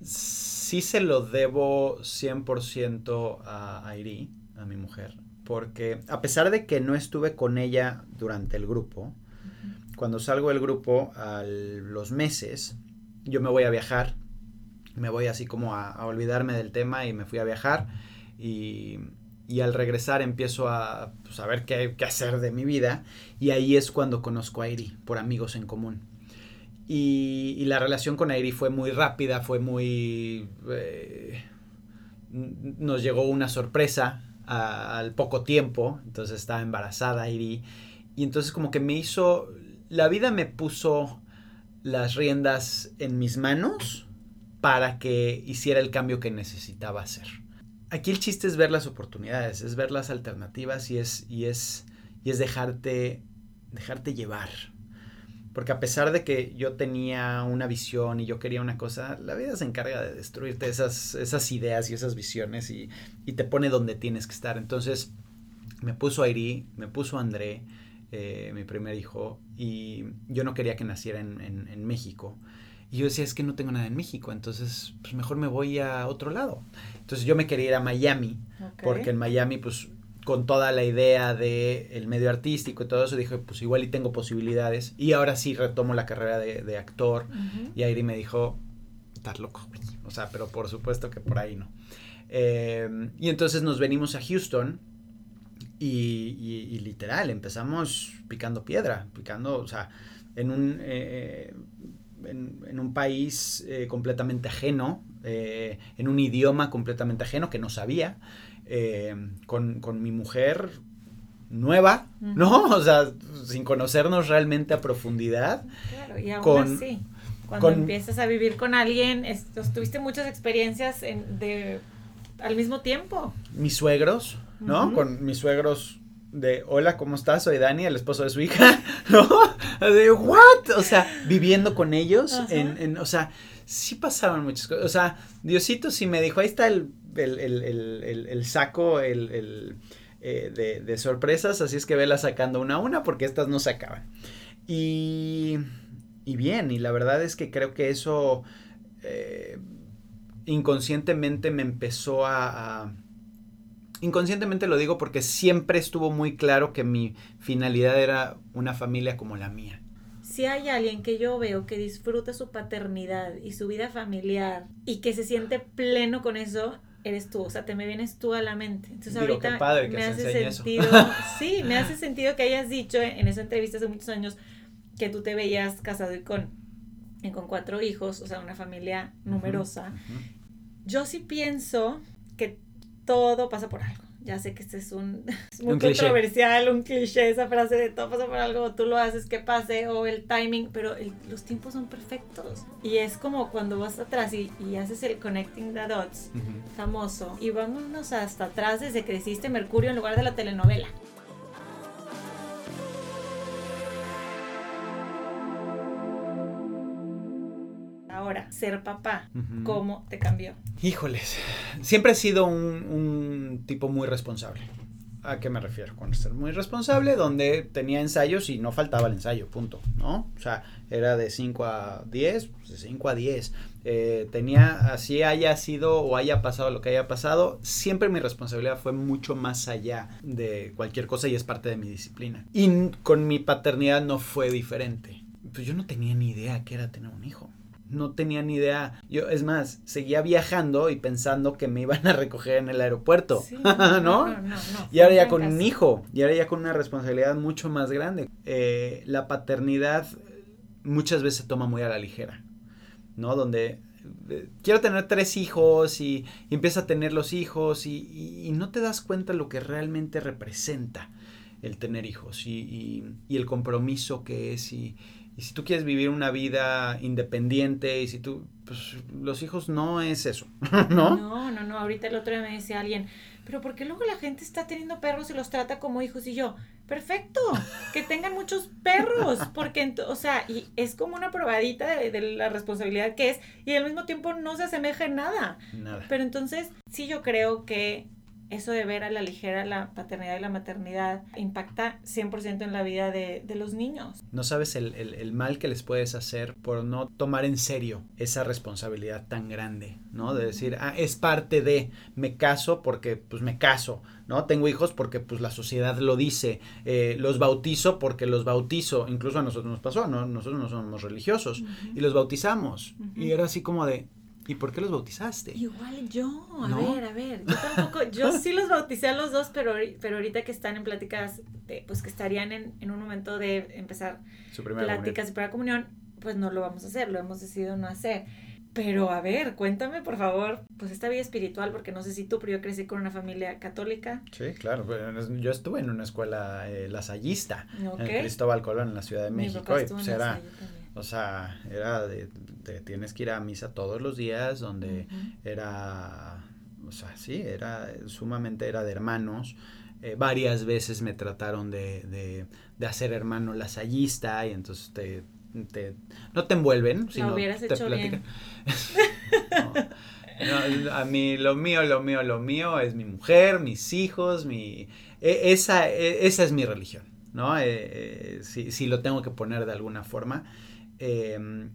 Sí se lo debo 100% a Airi, a mi mujer, porque a pesar de que no estuve con ella durante el grupo, cuando salgo del grupo a los meses, yo me voy a viajar, me voy así como a, olvidarme del tema y me fui a viajar y, y al regresar empiezo a pues, saber qué, qué, hacer de mi vida y ahí es cuando conozco a Airi por amigos en común. Y, la relación con Airi fue muy rápida, fue muy... Eh, nos llegó una sorpresa al poco tiempo, entonces estaba embarazada Airi y entonces como que me hizo... La vida me puso las riendas en mis manos para que hiciera el cambio que necesitaba hacer. Aquí el chiste es ver las oportunidades, es ver las alternativas y es, y es, y es dejarte, dejarte llevar. Porque a pesar de que yo tenía una visión y yo quería una cosa, la vida se encarga de destruirte esas, esas ideas y esas visiones y, y te pone donde tienes que estar. Entonces me puso Airi, me puso André, eh, mi primer hijo, y yo no quería que naciera en, en, México. Y yo decía, es que no tengo nada en México, entonces pues mejor me voy a otro lado. Entonces yo me quería ir a Miami, porque en Miami pues con toda la idea del el medio artístico y todo eso, dije, pues igual y tengo posibilidades. Y ahora sí retomo la carrera de, de actor. Y Airi me dijo, estás loco. O sea, pero por supuesto que por ahí no. Eh, y entonces nos venimos a Houston y, literal, empezamos picando piedra, picando, o sea, en un, eh, en, un país eh, completamente ajeno, en un idioma completamente ajeno que no sabía, con, con mi mujer nueva, ¿no? O sea, sin conocernos realmente a profundidad. Claro, y aún así, cuando empiezas a vivir con alguien, tuviste muchas experiencias de, al mismo tiempo. Mis suegros, ¿no? Con mis suegros de, hola, ¿cómo estás? Soy Dani, el esposo de su hija, ¿no? De, ¿what? O sea, viviendo con ellos, en, en, o sea, sí pasaron muchas cosas. O sea, Diosito sí me dijo, ahí está el, el, el, el saco, el eh, de, sorpresas, así es que vela sacando una a una porque estas no se acaban. Y, y bien, y la verdad es que creo que eso eh, inconscientemente me empezó a, Inconscientemente lo digo porque siempre estuvo muy claro que mi finalidad era una familia como la mía. Si hay alguien que yo veo que disfruta su paternidad y su vida familiar y que se siente pleno con eso, eres tú, o sea, te me vienes tú a la mente. Entonces ahorita me hace sentido, sí, me hace sentido que hayas dicho en esa entrevista hace muchos años que tú te veías casado y con, con cuatro hijos, o sea, una familia numerosa. Yo sí pienso que todo pasa por algo ya sé que este es un muy controversial, un cliché, esa frase de todo pasa por algo, tú lo haces que pase, o el timing, pero los tiempos son perfectos. Y es como cuando vas atrás y, haces el connecting the dots famoso, y vámonos hasta atrás desde que hiciste Mercurio en lugar de la telenovela. Ahora, ser papá, ¿cómo te cambió? Híjoles, siempre he sido un, tipo muy responsable. ¿A qué me refiero con ser muy responsable? Donde tenía ensayos y no faltaba el ensayo, punto, ¿no? O sea, era de 5 a 10, pues de 5 a 10. Eh, tenía, así haya sido o haya pasado lo que haya pasado, siempre mi responsabilidad fue mucho más allá de cualquier cosa y es parte de mi disciplina. Y con mi paternidad no fue diferente. Pues yo no tenía ni idea qué era tener un hijo no tenía ni idea. Yo, es más, seguía viajando y pensando que me iban a recoger en el aeropuerto, ¿no? y ahora ya con un hijo, y ahora ya con una responsabilidad mucho más grande. Eh, la paternidad muchas veces se toma muy a la ligera, ¿no? Donde eh, quiero tener tres hijos y, empieza a tener los hijos y, no te das cuenta lo que realmente representa el tener hijos y, y el compromiso que es y, y si tú quieres vivir una vida independiente y si tú, pues los hijos no es eso, ¿no? No, no, no. Ahorita el otro día me decía alguien, pero ¿por qué luego la gente está teniendo perros y los trata como hijos? Y yo, perfecto, que tengan muchos perros, porque, o sea, y es como una probadita de, de, la responsabilidad que es y al mismo tiempo no se asemeja en nada. Nada. Pero entonces, sí yo creo que eso de ver a la ligera la paternidad y la maternidad impacta 100% en la vida de, los niños. No sabes el, mal que les puedes hacer por no tomar en serio esa responsabilidad tan grande, ¿no? De decir, ah, es parte de, me caso porque pues me caso, ¿no? Tengo hijos porque pues la sociedad lo dice, eh, los bautizo porque los bautizo, incluso a nosotros nos pasó, ¿no? Nosotros no somos religiosos y los bautizamos. Y era así como de, ¿Y por qué los bautizaste? Igual yo, a ver, a ver, yo tampoco, yo sí los bauticé a los dos, pero, pero ahorita que están en pláticas, pues que estarían en, en un momento de empezar Su pláticas y para comunión, pues no lo vamos a hacer, lo hemos decidido no hacer. Pero a ver, cuéntame por favor, pues esta vida espiritual, porque no sé si tú, pero yo crecí con una familia católica. Sí, claro, yo estuve en una escuela eh, lasallista, en Cristóbal Colón, en la Ciudad de México, y pues era o sea, era de, tienes que ir a misa todos los días, donde era, o sea, sí, era sumamente, era de hermanos. Eh, varias veces me trataron de, de, de hacer hermano lasallista y entonces te, te no te envuelven, sino te platican. a mí lo mío, lo mío, lo mío es mi mujer, mis hijos, mi e, esa, e, esa es mi religión, ¿no? Eh, eh, si, si, lo tengo que poner de alguna forma. Em,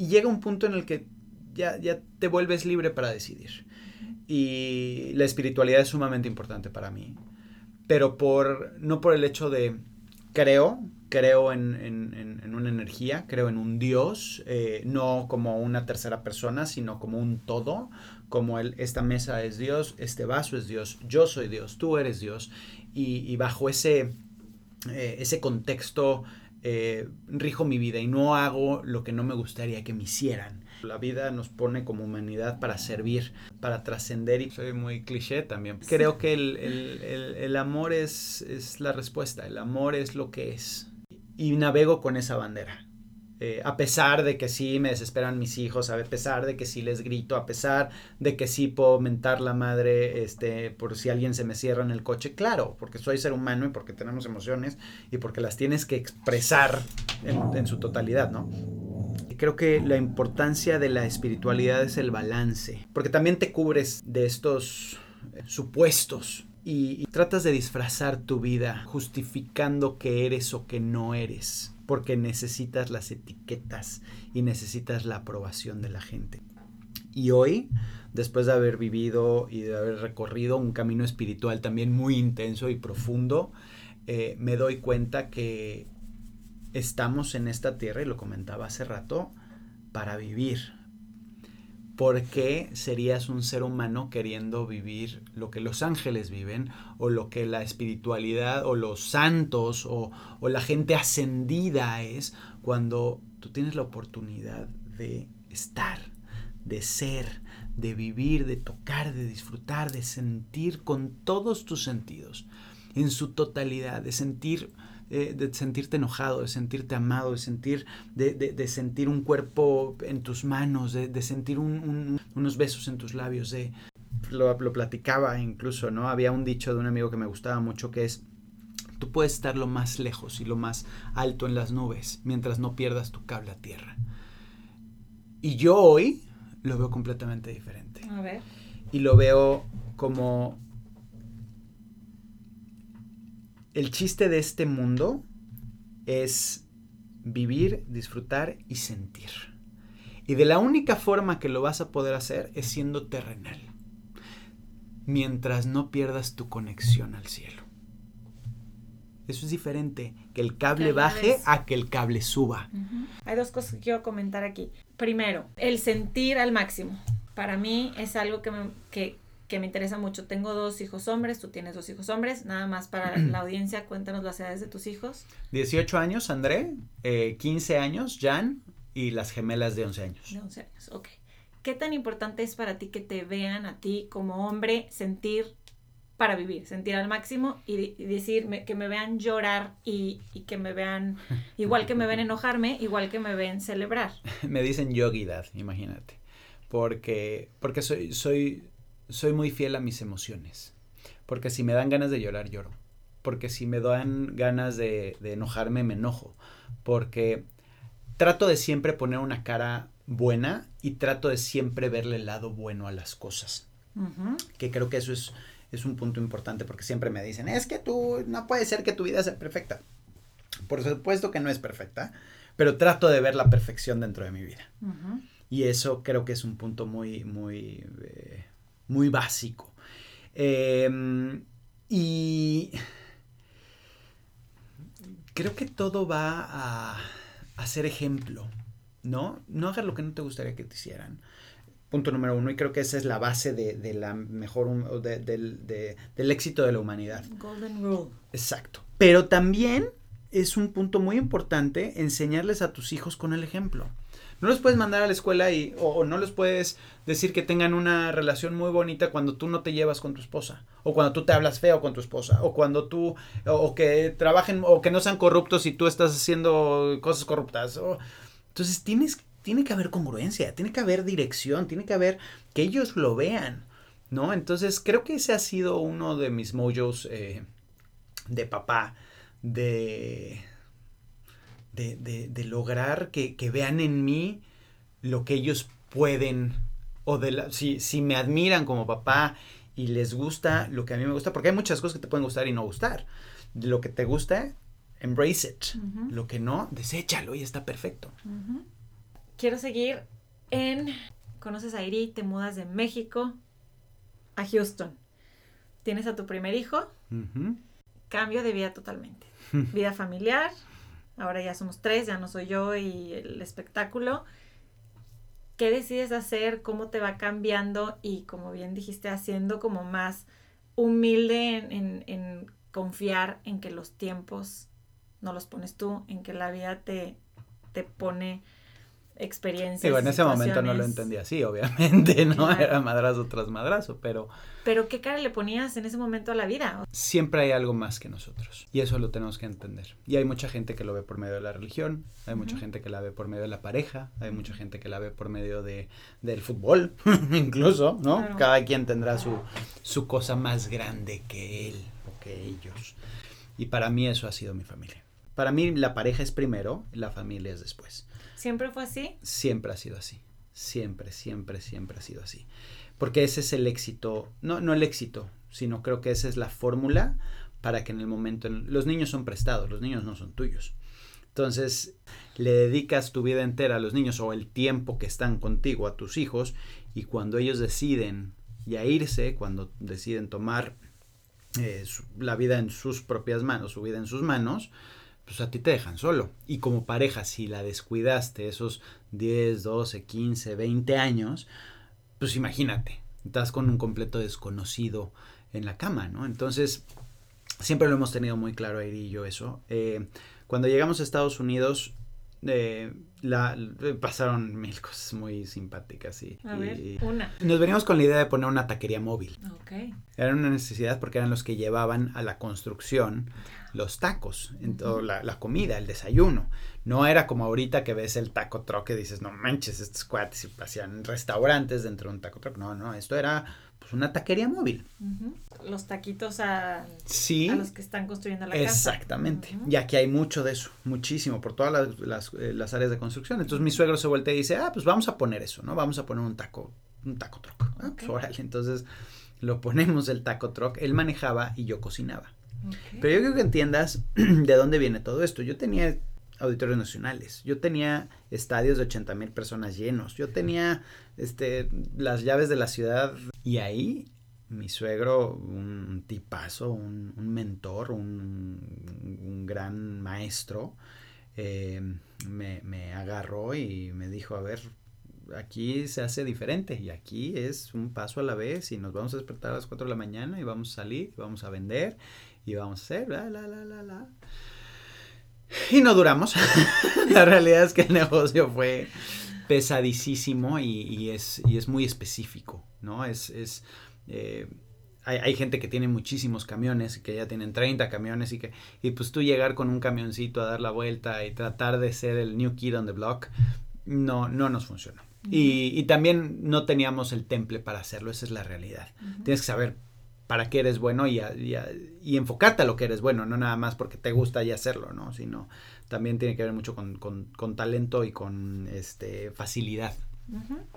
y, llega un punto en el que ya, ya te vuelves libre para decidir. Y la espiritualidad es sumamente importante para mí. Pero por, no por el hecho de creo, creo en, en, en, una energía, creo en un Dios, eh, no como una tercera persona, sino como un todo, como el, esta mesa es Dios, este vaso es Dios, yo soy Dios, tú eres Dios, y, bajo ese, eh, ese contexto eh, rijo mi vida y no hago lo que no me gustaría que me hicieran. La vida nos pone como humanidad para servir, para trascender y soy muy cliché también. Creo que el, el, el, el amor es, es la respuesta, el amor es lo que es. Y navego con esa bandera. Eh, a pesar de que sí me desesperan mis hijos, a pesar de que sí les grito, a pesar de que sí puedo mentar la madre este, por si alguien se me cierra en el coche, claro, porque soy ser humano y porque tenemos emociones y porque las tienes que expresar en, su totalidad, ¿no? creo que la importancia de la espiritualidad es el balance, porque también te cubres de estos eh, supuestos y, tratas de disfrazar tu vida justificando que eres o que no eres, porque necesitas las etiquetas y necesitas la aprobación de la gente. Y hoy, después de haber vivido y de haber recorrido un camino espiritual también muy intenso y profundo, eh, me doy cuenta que estamos en esta tierra, y lo comentaba hace rato, para vivir. ¿Por qué serías un ser humano queriendo vivir lo que los ángeles viven o lo que la espiritualidad o los santos o, o la gente ascendida es cuando tú tienes la oportunidad de estar, de ser, de vivir, de tocar, de disfrutar, de sentir con todos tus sentidos, en su totalidad, de sentir eh, de sentirte enojado, de sentirte amado, de sentir, de, de, de sentir un cuerpo en tus manos, de, de sentir un, un, unos besos en tus labios, de lo, lo, platicaba incluso, ¿no? Había un dicho de un amigo que me gustaba mucho que es tú puedes estar lo más lejos y lo más alto en las nubes mientras no pierdas tu cable a tierra. Y yo hoy lo veo completamente diferente. A ver. Y lo veo como el chiste de este mundo es vivir, disfrutar y sentir. Y de la única forma que lo vas a poder hacer es siendo terrenal. Mientras no pierdas tu conexión al cielo. Eso es diferente, que el cable baje a que el cable suba. Uh -huh. Hay dos cosas que quiero comentar aquí. Primero, el sentir al máximo. Para mí es algo que, me, que, que me interesa mucho. Tengo dos hijos hombres, tú tienes dos hijos hombres. Nada más para la audiencia, cuéntanos las edades de tus hijos. 18 años, André. Eh, 15 años, Jan. Y las gemelas de 11 años. De 11 años, ok. ¿Qué tan importante es para ti que te vean a ti como hombre sentir para vivir, sentir al máximo y, y decir me, que me vean llorar y, y, que me vean, igual que me ven enojarme, igual que me ven celebrar? me dicen yogidad, imagínate. Porque, porque soy, soy, soy muy fiel a mis emociones. Porque si me dan ganas de llorar, lloro. Porque si me dan ganas de, de enojarme, me enojo. Porque trato de siempre poner una cara buena y trato de siempre verle el lado bueno a las cosas. Uh -huh. Que creo que eso es, es un punto importante porque siempre me dicen, es que tú, no puede ser que tu vida sea perfecta. Por supuesto que no es perfecta, pero trato de ver la perfección dentro de mi vida. Uh -huh. Y eso creo que es un punto muy, muy, eh, muy básico. Eh, y creo que todo va a, a ser ejemplo, ¿no? No hagas lo que no te gustaría que te hicieran punto número uno, y creo que esa es la base de, de la mejor, de, de, del éxito de la humanidad. Golden Rule. Exacto. Pero también es un punto muy importante enseñarles a tus hijos con el ejemplo. No los puedes mandar a la escuela y, o, no les puedes decir que tengan una relación muy bonita cuando tú no te llevas con tu esposa, o cuando tú te hablas feo con tu esposa, o cuando tú, o, o que trabajen, o que no sean corruptos y tú estás haciendo cosas corruptas. O, entonces tienes tiene que haber congruencia, tiene que haber dirección, tiene que haber que ellos lo vean, ¿no? Entonces creo que ese ha sido uno de mis mojos eh, de papá, de, de, de, de lograr que, que, vean en mí lo que ellos pueden, o de la, si, si me admiran como papá y les gusta lo que a mí me gusta, porque hay muchas cosas que te pueden gustar y no gustar. Lo que te gusta, embrace it. Uh -huh. Lo que no, deséchalo y está perfecto. Uh -huh quiero seguir en, conoces a Iri, te mudas de México a Houston. Tienes a tu primer hijo. Uh -huh. cambio de vida totalmente. vida familiar, ahora ya somos tres, ya no soy yo y el espectáculo. ¿Qué decides hacer? ¿Cómo te va cambiando? Y como bien dijiste, haciendo como más humilde en, confiar en que los tiempos no los pones tú, en que la vida te, te pone experiencias. Digo, en ese momento no lo entendía así, obviamente, ¿no? Era madrazo tras madrazo, pero... Pero ¿qué cara le ponías en ese momento a la vida? Siempre hay algo más que nosotros y eso lo tenemos que entender. Y hay mucha gente que lo ve por medio de la religión, hay mucha gente que la ve por medio de la pareja, hay mucha gente que la ve por medio de, del fútbol, incluso, ¿no? Cada quien tendrá su, su cosa más grande que él o que ellos. Y para mí eso ha sido mi familia. Para mí la pareja es primero, la familia es después. ¿Siempre fue así? Siempre ha sido así. Siempre, siempre, siempre ha sido así. Porque ese es el éxito, no, no el éxito, sino creo que esa es la fórmula para que en el momento, los niños son prestados, los niños no son tuyos. Entonces, le dedicas tu vida entera a los niños o el tiempo que están contigo, a tus hijos, y cuando ellos deciden ya irse, cuando deciden tomar eh, la vida en sus propias manos, su vida en sus manos, pues a ti te dejan solo. Y como pareja, si la descuidaste esos 10, 12, 15, 20 años, pues imagínate, estás con un completo desconocido en la cama, ¿no? Entonces, siempre lo hemos tenido muy claro, Airi y yo, eso. Eh, cuando llegamos a Estados Unidos, eh, la, pasaron mil cosas muy simpáticas y, una. nos veníamos con la idea de poner una taquería móvil. Era una necesidad porque eran los que llevaban a la construcción los tacos, en la, la, comida, el desayuno. No era como ahorita que ves el taco truck y dices, no manches, estos cuates hacían restaurantes dentro de un taco truck. No, no, esto era pues una taquería móvil. Los taquitos a, sí, a los que están construyendo la casa. Exactamente. Y aquí hay mucho de eso, muchísimo, por todas las, las, eh, las, áreas de construcción. Entonces mi suegro se voltea y dice, ah, pues vamos a poner eso, ¿no? Vamos a poner un taco, un taco truck. Ah, pues Entonces lo ponemos el taco truck, él manejaba y yo cocinaba. Pero yo quiero que entiendas de dónde viene todo esto. Yo tenía auditorios nacionales, yo tenía estadios de 80 mil personas llenos, yo tenía este, las llaves de la ciudad. Y ahí mi suegro, un tipazo, un, mentor, un, gran maestro, eh, me, me agarró y me dijo, a ver, aquí se hace diferente y aquí es un paso a la vez y nos vamos a despertar a las 4 de la mañana y vamos a salir, y vamos a vender y vamos a hacer, la, la, la, la, la. Y no duramos. la realidad es que el negocio fue pesadísimo y, es, y es muy específico, ¿no? Es, es eh, hay, hay, gente que tiene muchísimos camiones, que ya tienen 30 camiones y que, y pues tú llegar con un camioncito a dar la vuelta y tratar de ser el new kid on the block, no, no nos funciona. y, y, también no teníamos el temple para hacerlo, esa es la realidad. Tienes que saber para qué eres bueno y, y, enfocarte a lo que eres bueno, no nada más porque te gusta y hacerlo, ¿no? Sino también tiene que ver mucho con, con, talento y con este, facilidad.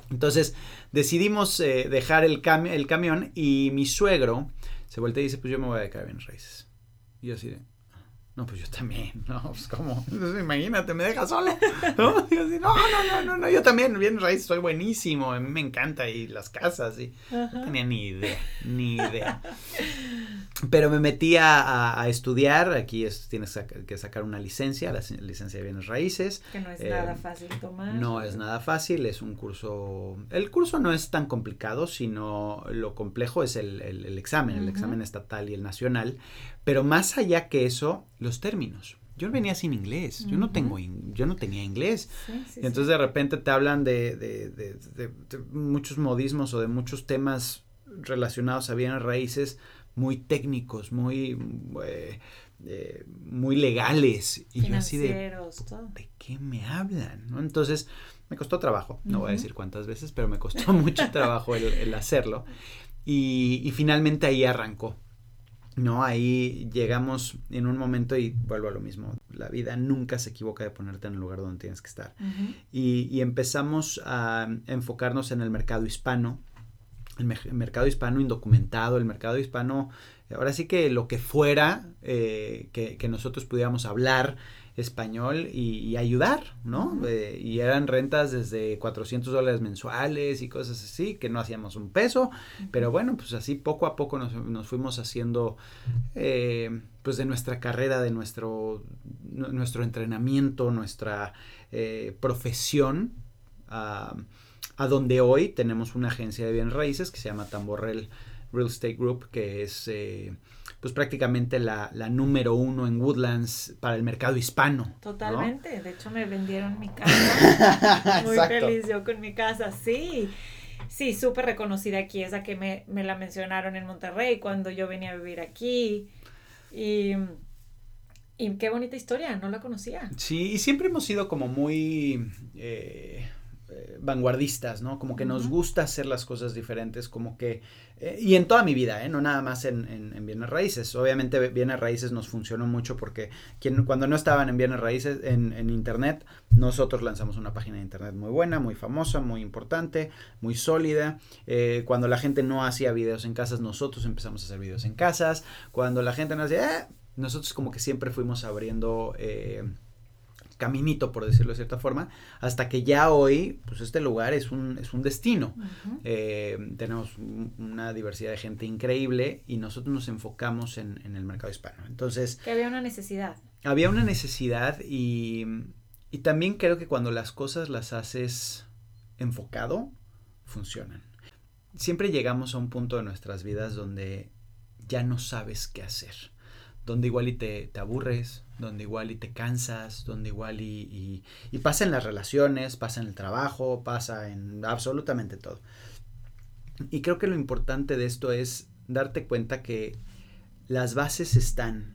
Entonces decidimos eh, dejar el, el camión y mi suegro se voltea y dice, pues yo me voy a dedicar a bienes raíces. Y yo así de, no, pues yo también, ¿no? Pues como, imagínate, me deja sola, ¿no? Y así, no, no, no, no, no, yo también, bien raíz, soy buenísimo, a mí me encanta y las casas y no tenía ni idea, ni idea. Pero me metí a, a, estudiar, aquí es, tienes que sacar una licencia, la licencia de bienes raíces. Que no es nada eh, fácil tomar. No es nada fácil, es un curso, el curso no es tan complicado, sino lo complejo es el, el, examen, el examen estatal y el nacional, pero más allá que eso, los términos. Yo venía sin inglés, yo no tengo, yo no tenía inglés. y entonces de repente te hablan de, de, de, muchos modismos o de muchos temas relacionados a bienes raíces muy técnicos, muy, eh, eh, muy legales. Y yo así de, ¿de qué me hablan? ¿no? Entonces me costó trabajo, no voy a decir cuántas veces, pero me costó mucho trabajo el, hacerlo. Y, y, finalmente ahí arrancó. No, ahí llegamos en un momento y vuelvo a lo mismo. La vida nunca se equivoca de ponerte en el lugar donde tienes que estar. y, y, empezamos a enfocarnos en el mercado hispano, el, mercado hispano indocumentado, el mercado hispano, ahora sí que lo que fuera eh, que, que, nosotros pudiéramos hablar español y, ayudar, ¿no? Eh, y eran rentas desde 400 dólares mensuales y cosas así, que no hacíamos un peso, pero bueno, pues así poco a poco nos, fuimos haciendo, eh, pues de nuestra carrera, de nuestro, nuestro entrenamiento, nuestra eh, profesión, a, a donde hoy tenemos una agencia de bienes raíces que se llama Tamborrel Real Estate Group, que es pues prácticamente la, número uno en Woodlands para el mercado hispano. Totalmente, de hecho me vendieron mi casa. Muy feliz yo con mi casa, sí. Sí, súper reconocida aquí, esa que me, me, la mencionaron en Monterrey cuando yo venía a vivir aquí. Y, y qué bonita historia, no la conocía. Sí, y siempre hemos sido como muy... Eh, eh, vanguardistas, ¿no? Como que nos gusta hacer las cosas diferentes, como que... Eh, y en toda mi vida, ¿eh? No nada más en, en, bienes raíces. Obviamente bienes raíces nos funcionó mucho porque quien, cuando no estaban en bienes raíces, en, en, Internet, nosotros lanzamos una página de Internet muy buena, muy famosa, muy importante, muy sólida. cuando la gente no hacía videos en casas, nosotros empezamos a hacer videos en casas. Cuando la gente no hacía... nosotros como que siempre fuimos abriendo caminito, por decirlo de cierta forma, hasta que ya hoy, pues este lugar es un, es un destino. Eh, tenemos una diversidad de gente increíble y nosotros nos enfocamos en, el mercado hispano. Entonces... Que había una necesidad. Había una necesidad y, y también creo que cuando las cosas las haces enfocado, funcionan. Siempre llegamos a un punto de nuestras vidas donde ya no sabes qué hacer donde igual y te, te, aburres, donde igual y te cansas, donde igual y, y, pasa en las relaciones, pasa en el trabajo, pasa en absolutamente todo. Y creo que lo importante de esto es darte cuenta que las bases están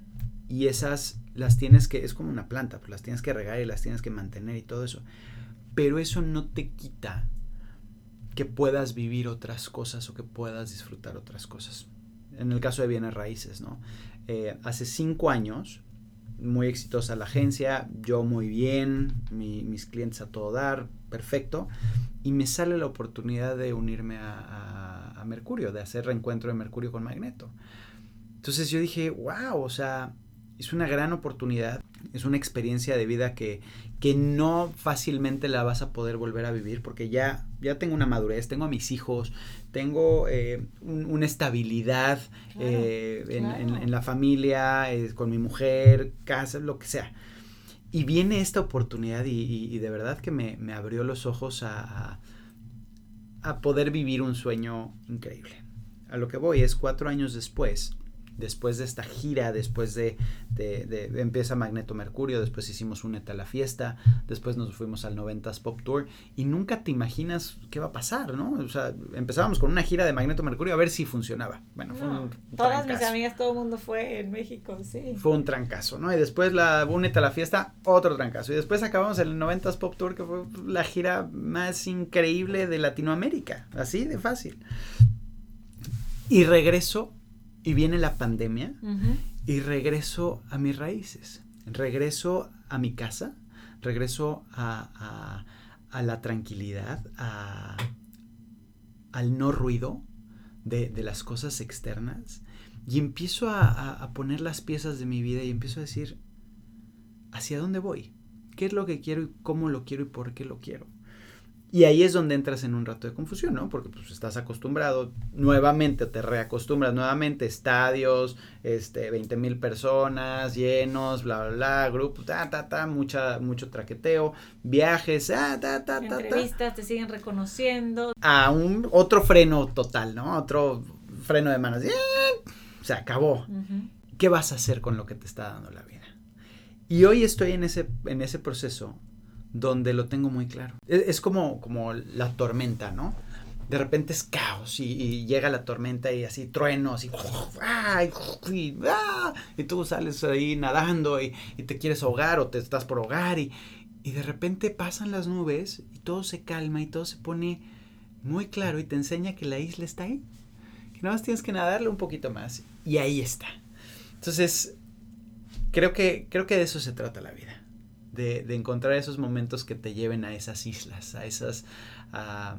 y esas las tienes que, es como una planta, pues las tienes que regar y las tienes que mantener y todo eso. Pero eso no te quita que puedas vivir otras cosas o que puedas disfrutar otras cosas. En el caso de bienes raíces, ¿no? Eh, hace cinco años, muy exitosa la agencia, yo muy bien, mis clientes a todo dar, perfecto, y me sale la oportunidad de unirme a, a, Mercurio, de hacer reencuentro de Mercurio con Magneto. Entonces yo dije, wow, o sea, es una gran oportunidad, es una experiencia de vida que, que no fácilmente la vas a poder volver a vivir porque ya, ya tengo una madurez, tengo a mis hijos, tengo eh, una estabilidad eh, en, la familia, eh, con mi mujer, casa, lo que sea. Y viene esta oportunidad y, de verdad que me, abrió los ojos a, a poder vivir un sueño increíble. A lo que voy es cuatro años después después de esta gira, después de, de, empieza Magneto Mercurio, después hicimos un a la fiesta, después nos fuimos al 90s Pop Tour y nunca te imaginas qué va a pasar, ¿no? O sea, empezábamos con una gira de Magneto Mercurio a ver si funcionaba. Bueno, fue un, Todas mis amigas, todo el mundo fue en México, sí. Fue un trancazo, ¿no? Y después la Únete a la fiesta, otro trancazo. Y después acabamos el 90s Pop Tour, que fue la gira más increíble de Latinoamérica, así de fácil. Y regreso y viene la pandemia y regreso a mis raíces, regreso a mi casa, regreso a, la tranquilidad, al no ruido de, las cosas externas y empiezo a, poner las piezas de mi vida y empiezo a decir, ¿hacia dónde voy? ¿Qué es lo que quiero y cómo lo quiero y por qué lo quiero? Y ahí es donde entras en un rato de confusión, ¿no? Porque pues estás acostumbrado nuevamente, te reacostumbras nuevamente, estadios, este, 20 mil personas, llenos, bla, bla, bla, grupo, ta, ta, ta, mucha, mucho traqueteo, viajes, ah, ta, ta, ta, Entrevistas, te siguen reconociendo. A un otro freno total, ¿no? Otro freno de manos. Se acabó. ¿Qué vas a hacer con lo que te está dando la vida? Y hoy estoy en ese, en ese proceso donde lo tengo muy claro. Es, como, como la tormenta, ¿no? De repente es caos y, llega la tormenta y así truenos y, y, y, tú sales ahí nadando y, te quieres ahogar o te estás por ahogar y, y de repente pasan las nubes y todo se calma y todo se pone muy claro y te enseña que la isla está ahí. Que nada más tienes que nadarle un poquito más y ahí está. Entonces, creo que, creo que de eso se trata la vida de, encontrar esos momentos que te lleven a esas islas, a esas, a,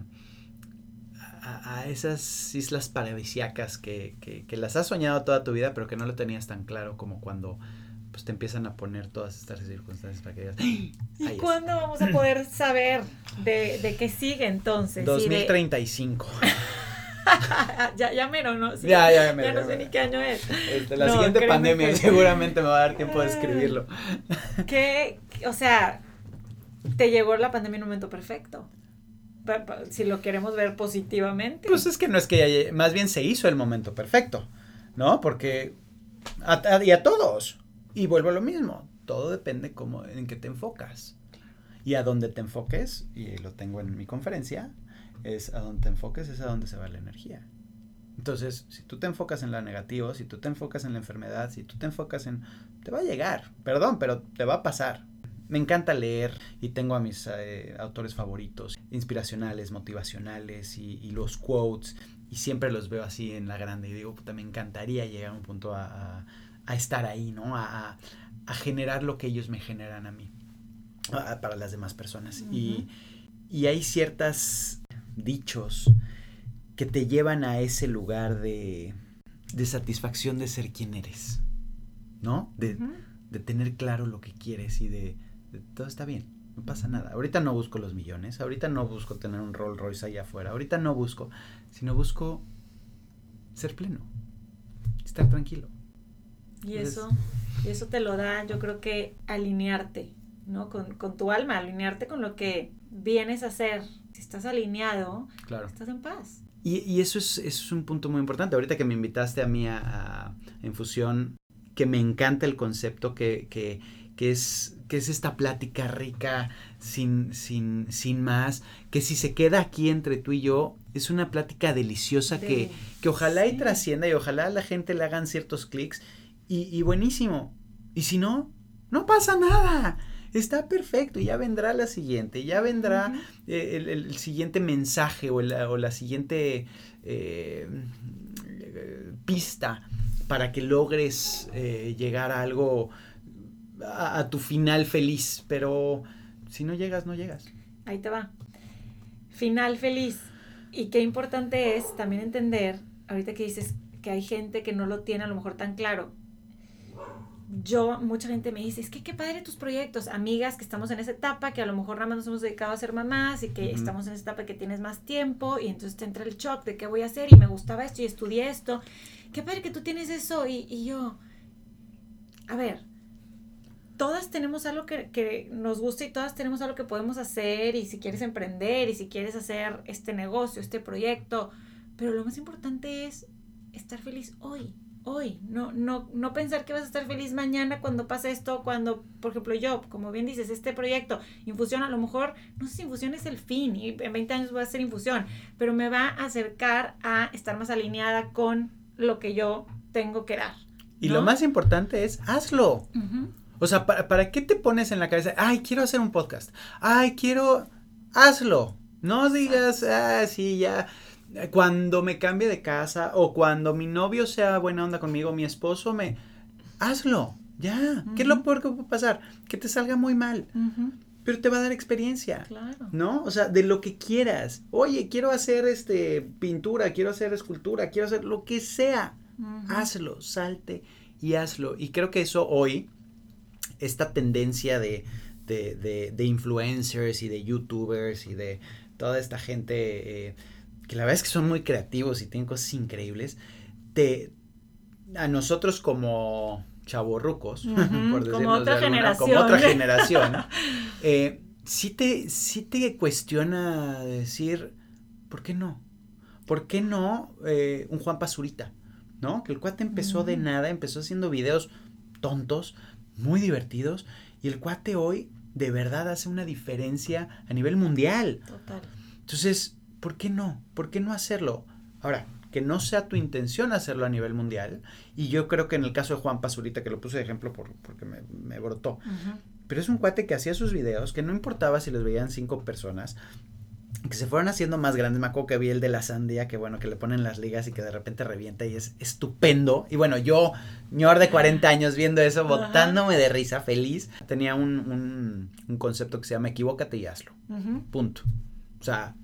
esas islas paradisiacas que, las has soñado toda tu vida, pero que no lo tenías tan claro como cuando pues te empiezan a poner todas estas circunstancias para que digas, ¿y cuándo vamos a poder saber de, de qué sigue entonces? 2035. ya, ya mero, ¿no? ya, ya, ya, ya no sé ni qué año es. Este, la siguiente pandemia seguramente me va a dar tiempo de escribirlo. ¿Qué? O sea, te llegó la pandemia en un momento perfecto. Si lo queremos ver positivamente. Pues es que no es que más bien se hizo el momento perfecto, ¿no? Porque y a todos. Y vuelvo a lo mismo, todo depende cómo, en qué te enfocas. Y a dónde te enfoques, y lo tengo en mi conferencia, es a donde te enfoques, es a donde se va la energía. Entonces, si tú te enfocas en lo negativo, si tú te enfocas en la enfermedad, si tú te enfocas en... te va a llegar, perdón, pero te va a pasar. Me encanta leer y tengo a mis eh, autores favoritos, inspiracionales, motivacionales y, los quotes, y siempre los veo así en la grande y digo, puta, me encantaría llegar a un punto a, estar ahí, ¿no? A, generar lo que ellos me generan a mí, para las demás personas. y, y hay ciertas dichos que te llevan a ese lugar de, de satisfacción de ser quien eres, ¿no? De, de, tener claro lo que quieres y de, todo está bien, no pasa nada. Ahorita no busco los millones, ahorita no busco tener un Rolls Royce allá afuera, ahorita no busco, sino busco ser pleno, estar tranquilo. Y eso, y eso te lo da, yo creo que alinearte, ¿no? Con, con tu alma, alinearte con lo que vienes a hacer si estás alineado, claro. estás en paz. Y, eso, es, es, un punto muy importante. Ahorita que me invitaste a mí a, Infusión, que me encanta el concepto que, que, que, es, que es esta plática rica, sin, sin, sin más, que si se queda aquí entre tú y yo, es una plática deliciosa que, que ojalá y trascienda y ojalá a la gente le hagan ciertos clics y, y buenísimo. Y si no, no pasa nada. Está perfecto, ya vendrá la siguiente, ya vendrá eh, el, siguiente mensaje o la, o la siguiente eh, pista para que logres eh, llegar a algo, a, a, tu final feliz, pero si no llegas, no llegas. Ahí te va. Final feliz. Y qué importante es también entender, ahorita que dices que hay gente que no lo tiene a lo mejor tan claro, yo, mucha gente me dice, es que qué padre tus proyectos, amigas que estamos en esa etapa, que a lo mejor nada más nos hemos dedicado a ser mamás y que estamos en esa etapa que tienes más tiempo y entonces te entra el shock de qué voy a hacer y me gustaba esto y estudié esto. Qué padre que tú tienes eso y, y yo, a ver, todas tenemos algo que, que, nos gusta y todas tenemos algo que podemos hacer y si quieres emprender y si quieres hacer este negocio, este proyecto, pero lo más importante es estar feliz hoy hoy, no, no, no pensar que vas a estar feliz mañana cuando pase esto, cuando, por ejemplo, yo, como bien dices, este proyecto, infusión, a lo mejor, no sé si infusión es el fin, y en 20 años voy a hacer infusión, pero me va a acercar a estar más alineada con lo que yo tengo que dar. Y lo más importante es, hazlo. O sea, ¿para, ¿para qué te pones en la cabeza, ay, quiero hacer un podcast, ay, quiero, hazlo. No digas, ah, sí, ya cuando me cambie de casa o cuando mi novio sea buena onda conmigo, mi esposo me... Hazlo, ya. ¿Qué es lo peor que puede pasar? Que te salga muy mal. Pero te va a dar experiencia. Claro. ¿No? O sea, de lo que quieras. Oye, quiero hacer este pintura, quiero hacer escultura, quiero hacer lo que sea. Hazlo, salte y hazlo. Y creo que eso hoy, esta tendencia de, de, de, influencers y de youtubers y de toda esta gente eh, que la verdad es que son muy creativos y tienen cosas increíbles, te, a nosotros como chavorrucos, por como otra generación, como otra generación, eh, sí, te, sí te cuestiona decir, ¿por qué no? ¿Por qué no eh, un Juan Pazurita? ¿No? Que el cuate empezó de nada, empezó haciendo videos tontos, muy divertidos, y el cuate hoy de verdad hace una diferencia a nivel mundial. Total. Entonces, ¿por qué no? ¿Por qué no hacerlo? Ahora, que no sea tu intención hacerlo a nivel mundial. Y yo creo que en el caso de Juan Pazurita, que lo puse de ejemplo por, porque me, brotó, pero es un cuate que hacía sus videos, que no importaba si los veían cinco personas, que se fueron haciendo más grandes. Me acuerdo que vi el de la sandía, que bueno, que le ponen las ligas y que de repente revienta y es estupendo. Y bueno, yo, señor de 40 años, viendo eso, botándome de risa, feliz, tenía un, un, concepto que se llama equivócate y hazlo. Punto. O sea,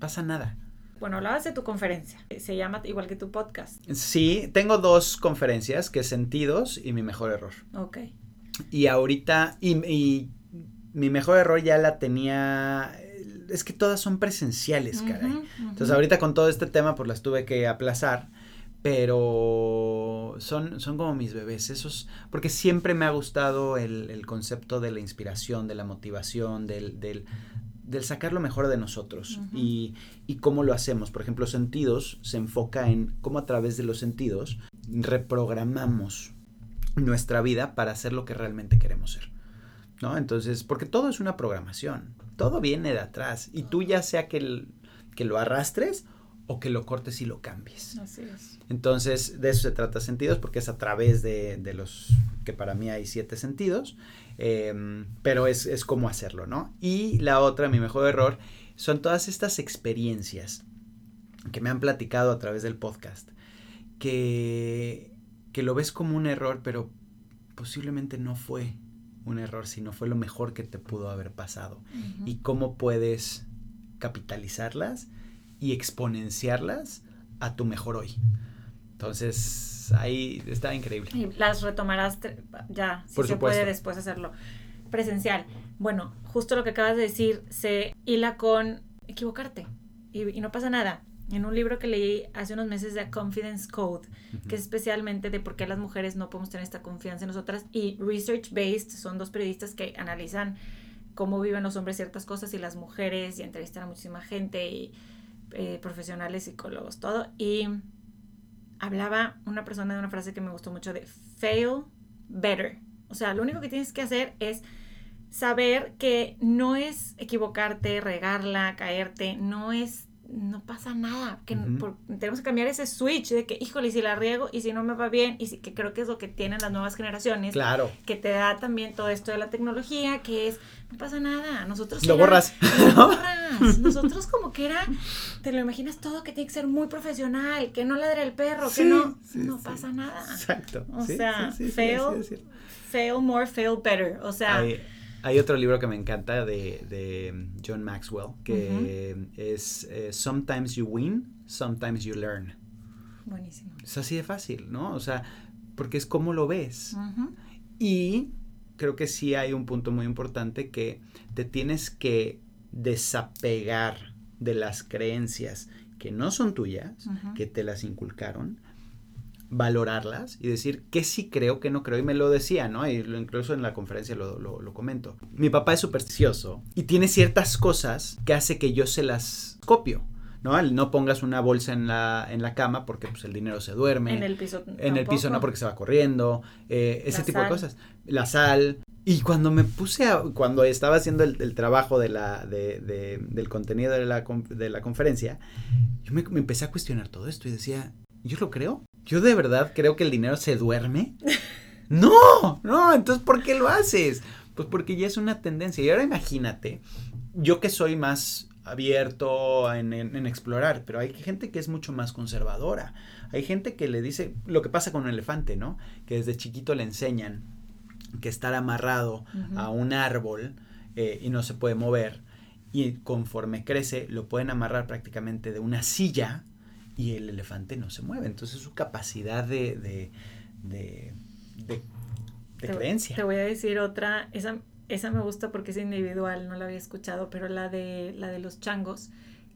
pasa nada. Bueno, hablabas de tu conferencia. Se llama igual que tu podcast. Sí, tengo dos conferencias, que es Sentidos y Mi Mejor Error. Ok. Y ahorita, y, y mi mejor error ya la tenía es que todas son presenciales, caray. Entonces ahorita con todo este tema pues las tuve que aplazar, pero son, son como mis bebés, esos, porque siempre me ha gustado el, concepto de la inspiración, de la motivación, del, del, sacar lo mejor de nosotros y, y, cómo lo hacemos. Por ejemplo, sentidos se enfoca en cómo a través de los sentidos reprogramamos nuestra vida para hacer lo que realmente queremos ser. ¿No? Entonces, porque todo es una programación todo viene de atrás. Y tú ya sea que, que lo arrastres o que lo cortes y lo cambies. Así es. Entonces, de eso se trata sentidos, porque es a través de, los que para mí hay siete sentidos, em, pero es, es cómo hacerlo, ¿no? Y la otra, mi mejor error, son todas estas experiencias que me han platicado a través del podcast, que, que lo ves como un error, pero posiblemente no fue un error, sino fue lo mejor que te pudo haber pasado. Y cómo puedes capitalizarlas y exponenciarlas a tu mejor hoy. Entonces, ahí está increíble. Y las retomarás ya, si se puede después hacerlo. Presencial. Bueno, justo lo que acabas de decir se hila con equivocarte y no pasa nada en un libro que leí hace unos meses de Confidence Code, que es especialmente de por qué las mujeres no podemos tener esta confianza en nosotras, y Research Based, son dos periodistas que analizan cómo viven los hombres ciertas cosas y las mujeres, y entrevistan a muchísima gente, y eh, profesionales, psicólogos, todo, y hablaba una persona de una frase que me gustó mucho de fail better. O sea, lo único que tienes que hacer es saber que no es equivocarte, regarla, caerte, no es no pasa nada, que tenemos que cambiar ese switch de que, híjole, si la riego y si no me va bien, y si, que creo que es lo que tienen las nuevas generaciones, claro. que te da también todo esto de la tecnología, que es, no pasa nada, nosotros... Lo borras. Lo borras. Nosotros como que era, te lo imaginas todo que tiene que ser muy profesional, que no ladre el perro, que no, no pasa nada. Exacto. O sea, fail, fail more, fail better, o sea... Hay otro libro que me encanta de, John Maxwell, que es eh, Sometimes You Win, Sometimes You Learn. Buenísimo. Es así de fácil, ¿no? O sea, porque es como lo ves. Y creo que sí hay un punto muy importante que te tienes que desapegar de las creencias que no son tuyas, que te las inculcaron, valorarlas y decir qué sí creo, qué no creo. Y me lo decía, ¿no? Y incluso en la conferencia lo, lo, comento. Mi papá es supersticioso y tiene ciertas cosas que hace que yo se las copio. ¿no? no pongas una bolsa en la, en la cama porque pues, el dinero se duerme. En el piso. En el piso no porque se va corriendo. Eh, ese tipo de cosas. La sal. Y cuando me puse a, cuando estaba haciendo el, trabajo de la, de, de, del contenido de la, de la conferencia, yo me, me, empecé a cuestionar todo esto y decía, ¿yo lo creo? ¿Yo de verdad creo que el dinero se duerme? no, no, entonces ¿por qué lo haces? Pues porque ya es una tendencia. Y ahora imagínate, yo que soy más abierto en, explorar, pero hay gente que es mucho más conservadora. Hay gente que le dice lo que pasa con un elefante, ¿no? Que desde chiquito le enseñan que estar amarrado a un árbol eh, y no se puede mover. Y conforme crece, lo pueden amarrar prácticamente de una silla y el elefante no se mueve. Entonces su capacidad de, de, de, de, creencia. Te voy a decir otra, esa, esa me gusta porque es individual, no la había escuchado, pero la de, la de los changos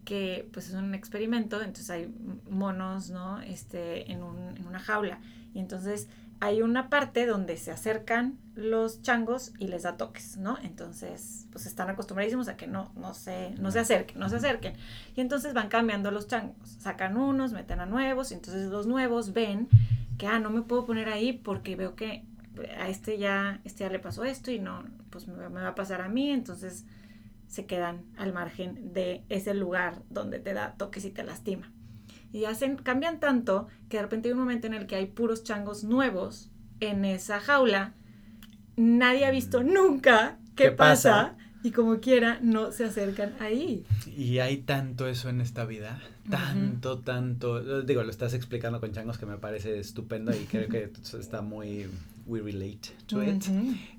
que pues es un experimento, entonces hay monos, ¿no? Este, en, un, en una jaula. Y entonces hay una parte donde se acercan los changos y les da toques, ¿no? Entonces, pues están acostumbradísimos a que no, no se, no se acerquen, no se acerquen. Y entonces van cambiando los changos. Sacan unos, meten a nuevos, y entonces los nuevos ven que, ah, no me puedo poner ahí porque veo que a este ya, este ya le pasó esto y no, pues me, me va a pasar a mí, entonces se quedan al margen de ese lugar donde te da toques y te lastima y hacen, cambian tanto que de repente hay un momento en el que hay puros changos nuevos en esa jaula. Nadie ha visto nunca qué, pasa? y como quiera no se acercan ahí. Y hay tanto eso en esta vida, tanto, tanto, digo, lo estás explicando con changos que me parece estupendo y creo que está muy, we relate to it.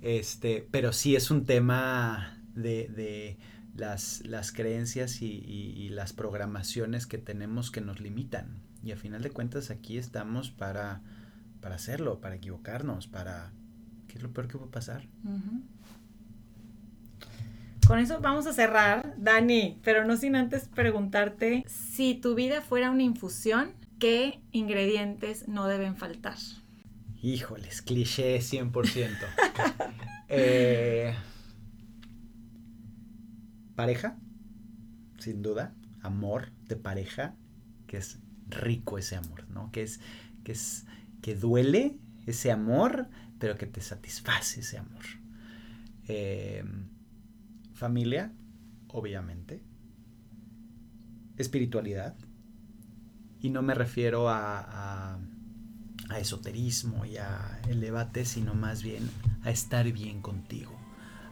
Este, pero sí es un tema de, de las, las creencias y, las programaciones que tenemos que nos limitan. Y a final de cuentas aquí estamos para, para hacerlo, para equivocarnos, para... ¿Qué es lo peor que puede pasar? Con eso vamos a cerrar, Dani, pero no sin antes preguntarte si tu vida fuera una infusión, ¿qué ingredientes no deben faltar? Híjoles, cliché 100%. eh, pareja, sin duda, amor de pareja, que es rico ese amor, ¿no? Que es, que es, que duele ese amor, pero que te satisface ese amor. Em, familia, obviamente. Espiritualidad. Y no me refiero a, a esoterismo y a el debate, sino más bien a estar bien contigo.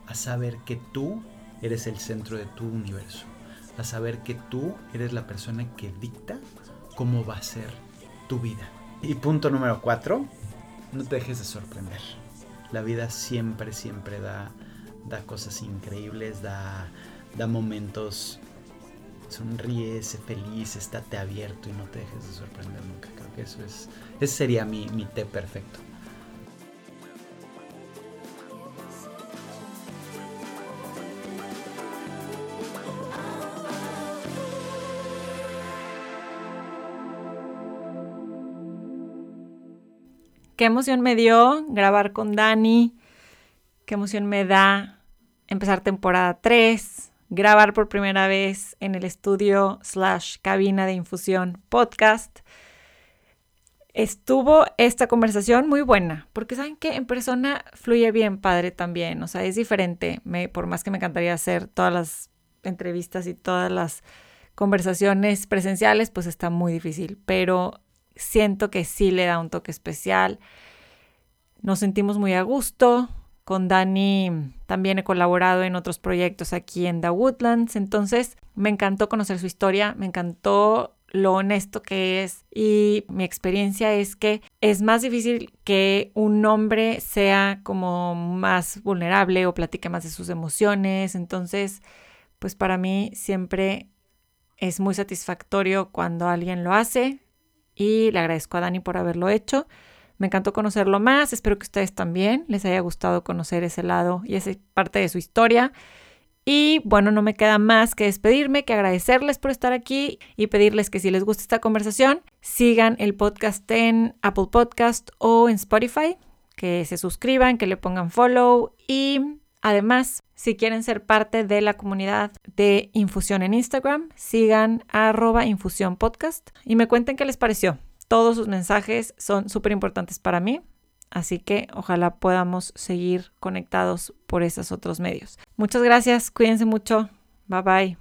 A saber que tú eres el centro de tu universo, a saber que tú eres la persona que dicta cómo va a ser tu vida. Y punto número cuatro, no te dejes de sorprender. La vida siempre, siempre da, da cosas increíbles, da, da momentos. Sonríe, sé feliz, estate abierto y no te dejes de sorprender nunca. Creo que eso es, ese sería mi, mi té perfecto. Qué emoción me dio grabar con Dani, qué emoción me da empezar temporada 3, grabar por primera vez en el estudio slash cabina de infusión podcast. Estuvo esta conversación muy buena, porque saben que en persona fluye bien padre también, o sea, es diferente, me, por más que me encantaría hacer todas las entrevistas y todas las conversaciones presenciales, pues está muy difícil, pero siento que sí le da un toque especial. Nos sentimos muy a gusto. Con Dani también he colaborado en otros proyectos aquí en The Woodlands. Entonces me encantó conocer su historia, me encantó lo honesto que es y mi experiencia es que es más difícil que un hombre sea como más vulnerable o platique más de sus emociones. Entonces, pues para mí siempre es muy satisfactorio cuando alguien lo hace y le agradezco a Dani por haberlo hecho. Me encantó conocerlo más, espero que ustedes también les haya gustado conocer ese lado y esa parte de su historia. Y bueno, no me queda más que despedirme, que agradecerles por estar aquí y pedirles que si les gusta esta conversación, sigan el podcast en Apple Podcast o en Spotify, que se suscriban, que le pongan follow y además, si quieren ser parte de la comunidad de Infusión en Instagram, sigan arroba y me cuenten qué les pareció. Todos sus mensajes son súper importantes para mí, así que ojalá podamos seguir conectados por esos otros medios. Muchas gracias, cuídense mucho, bye bye.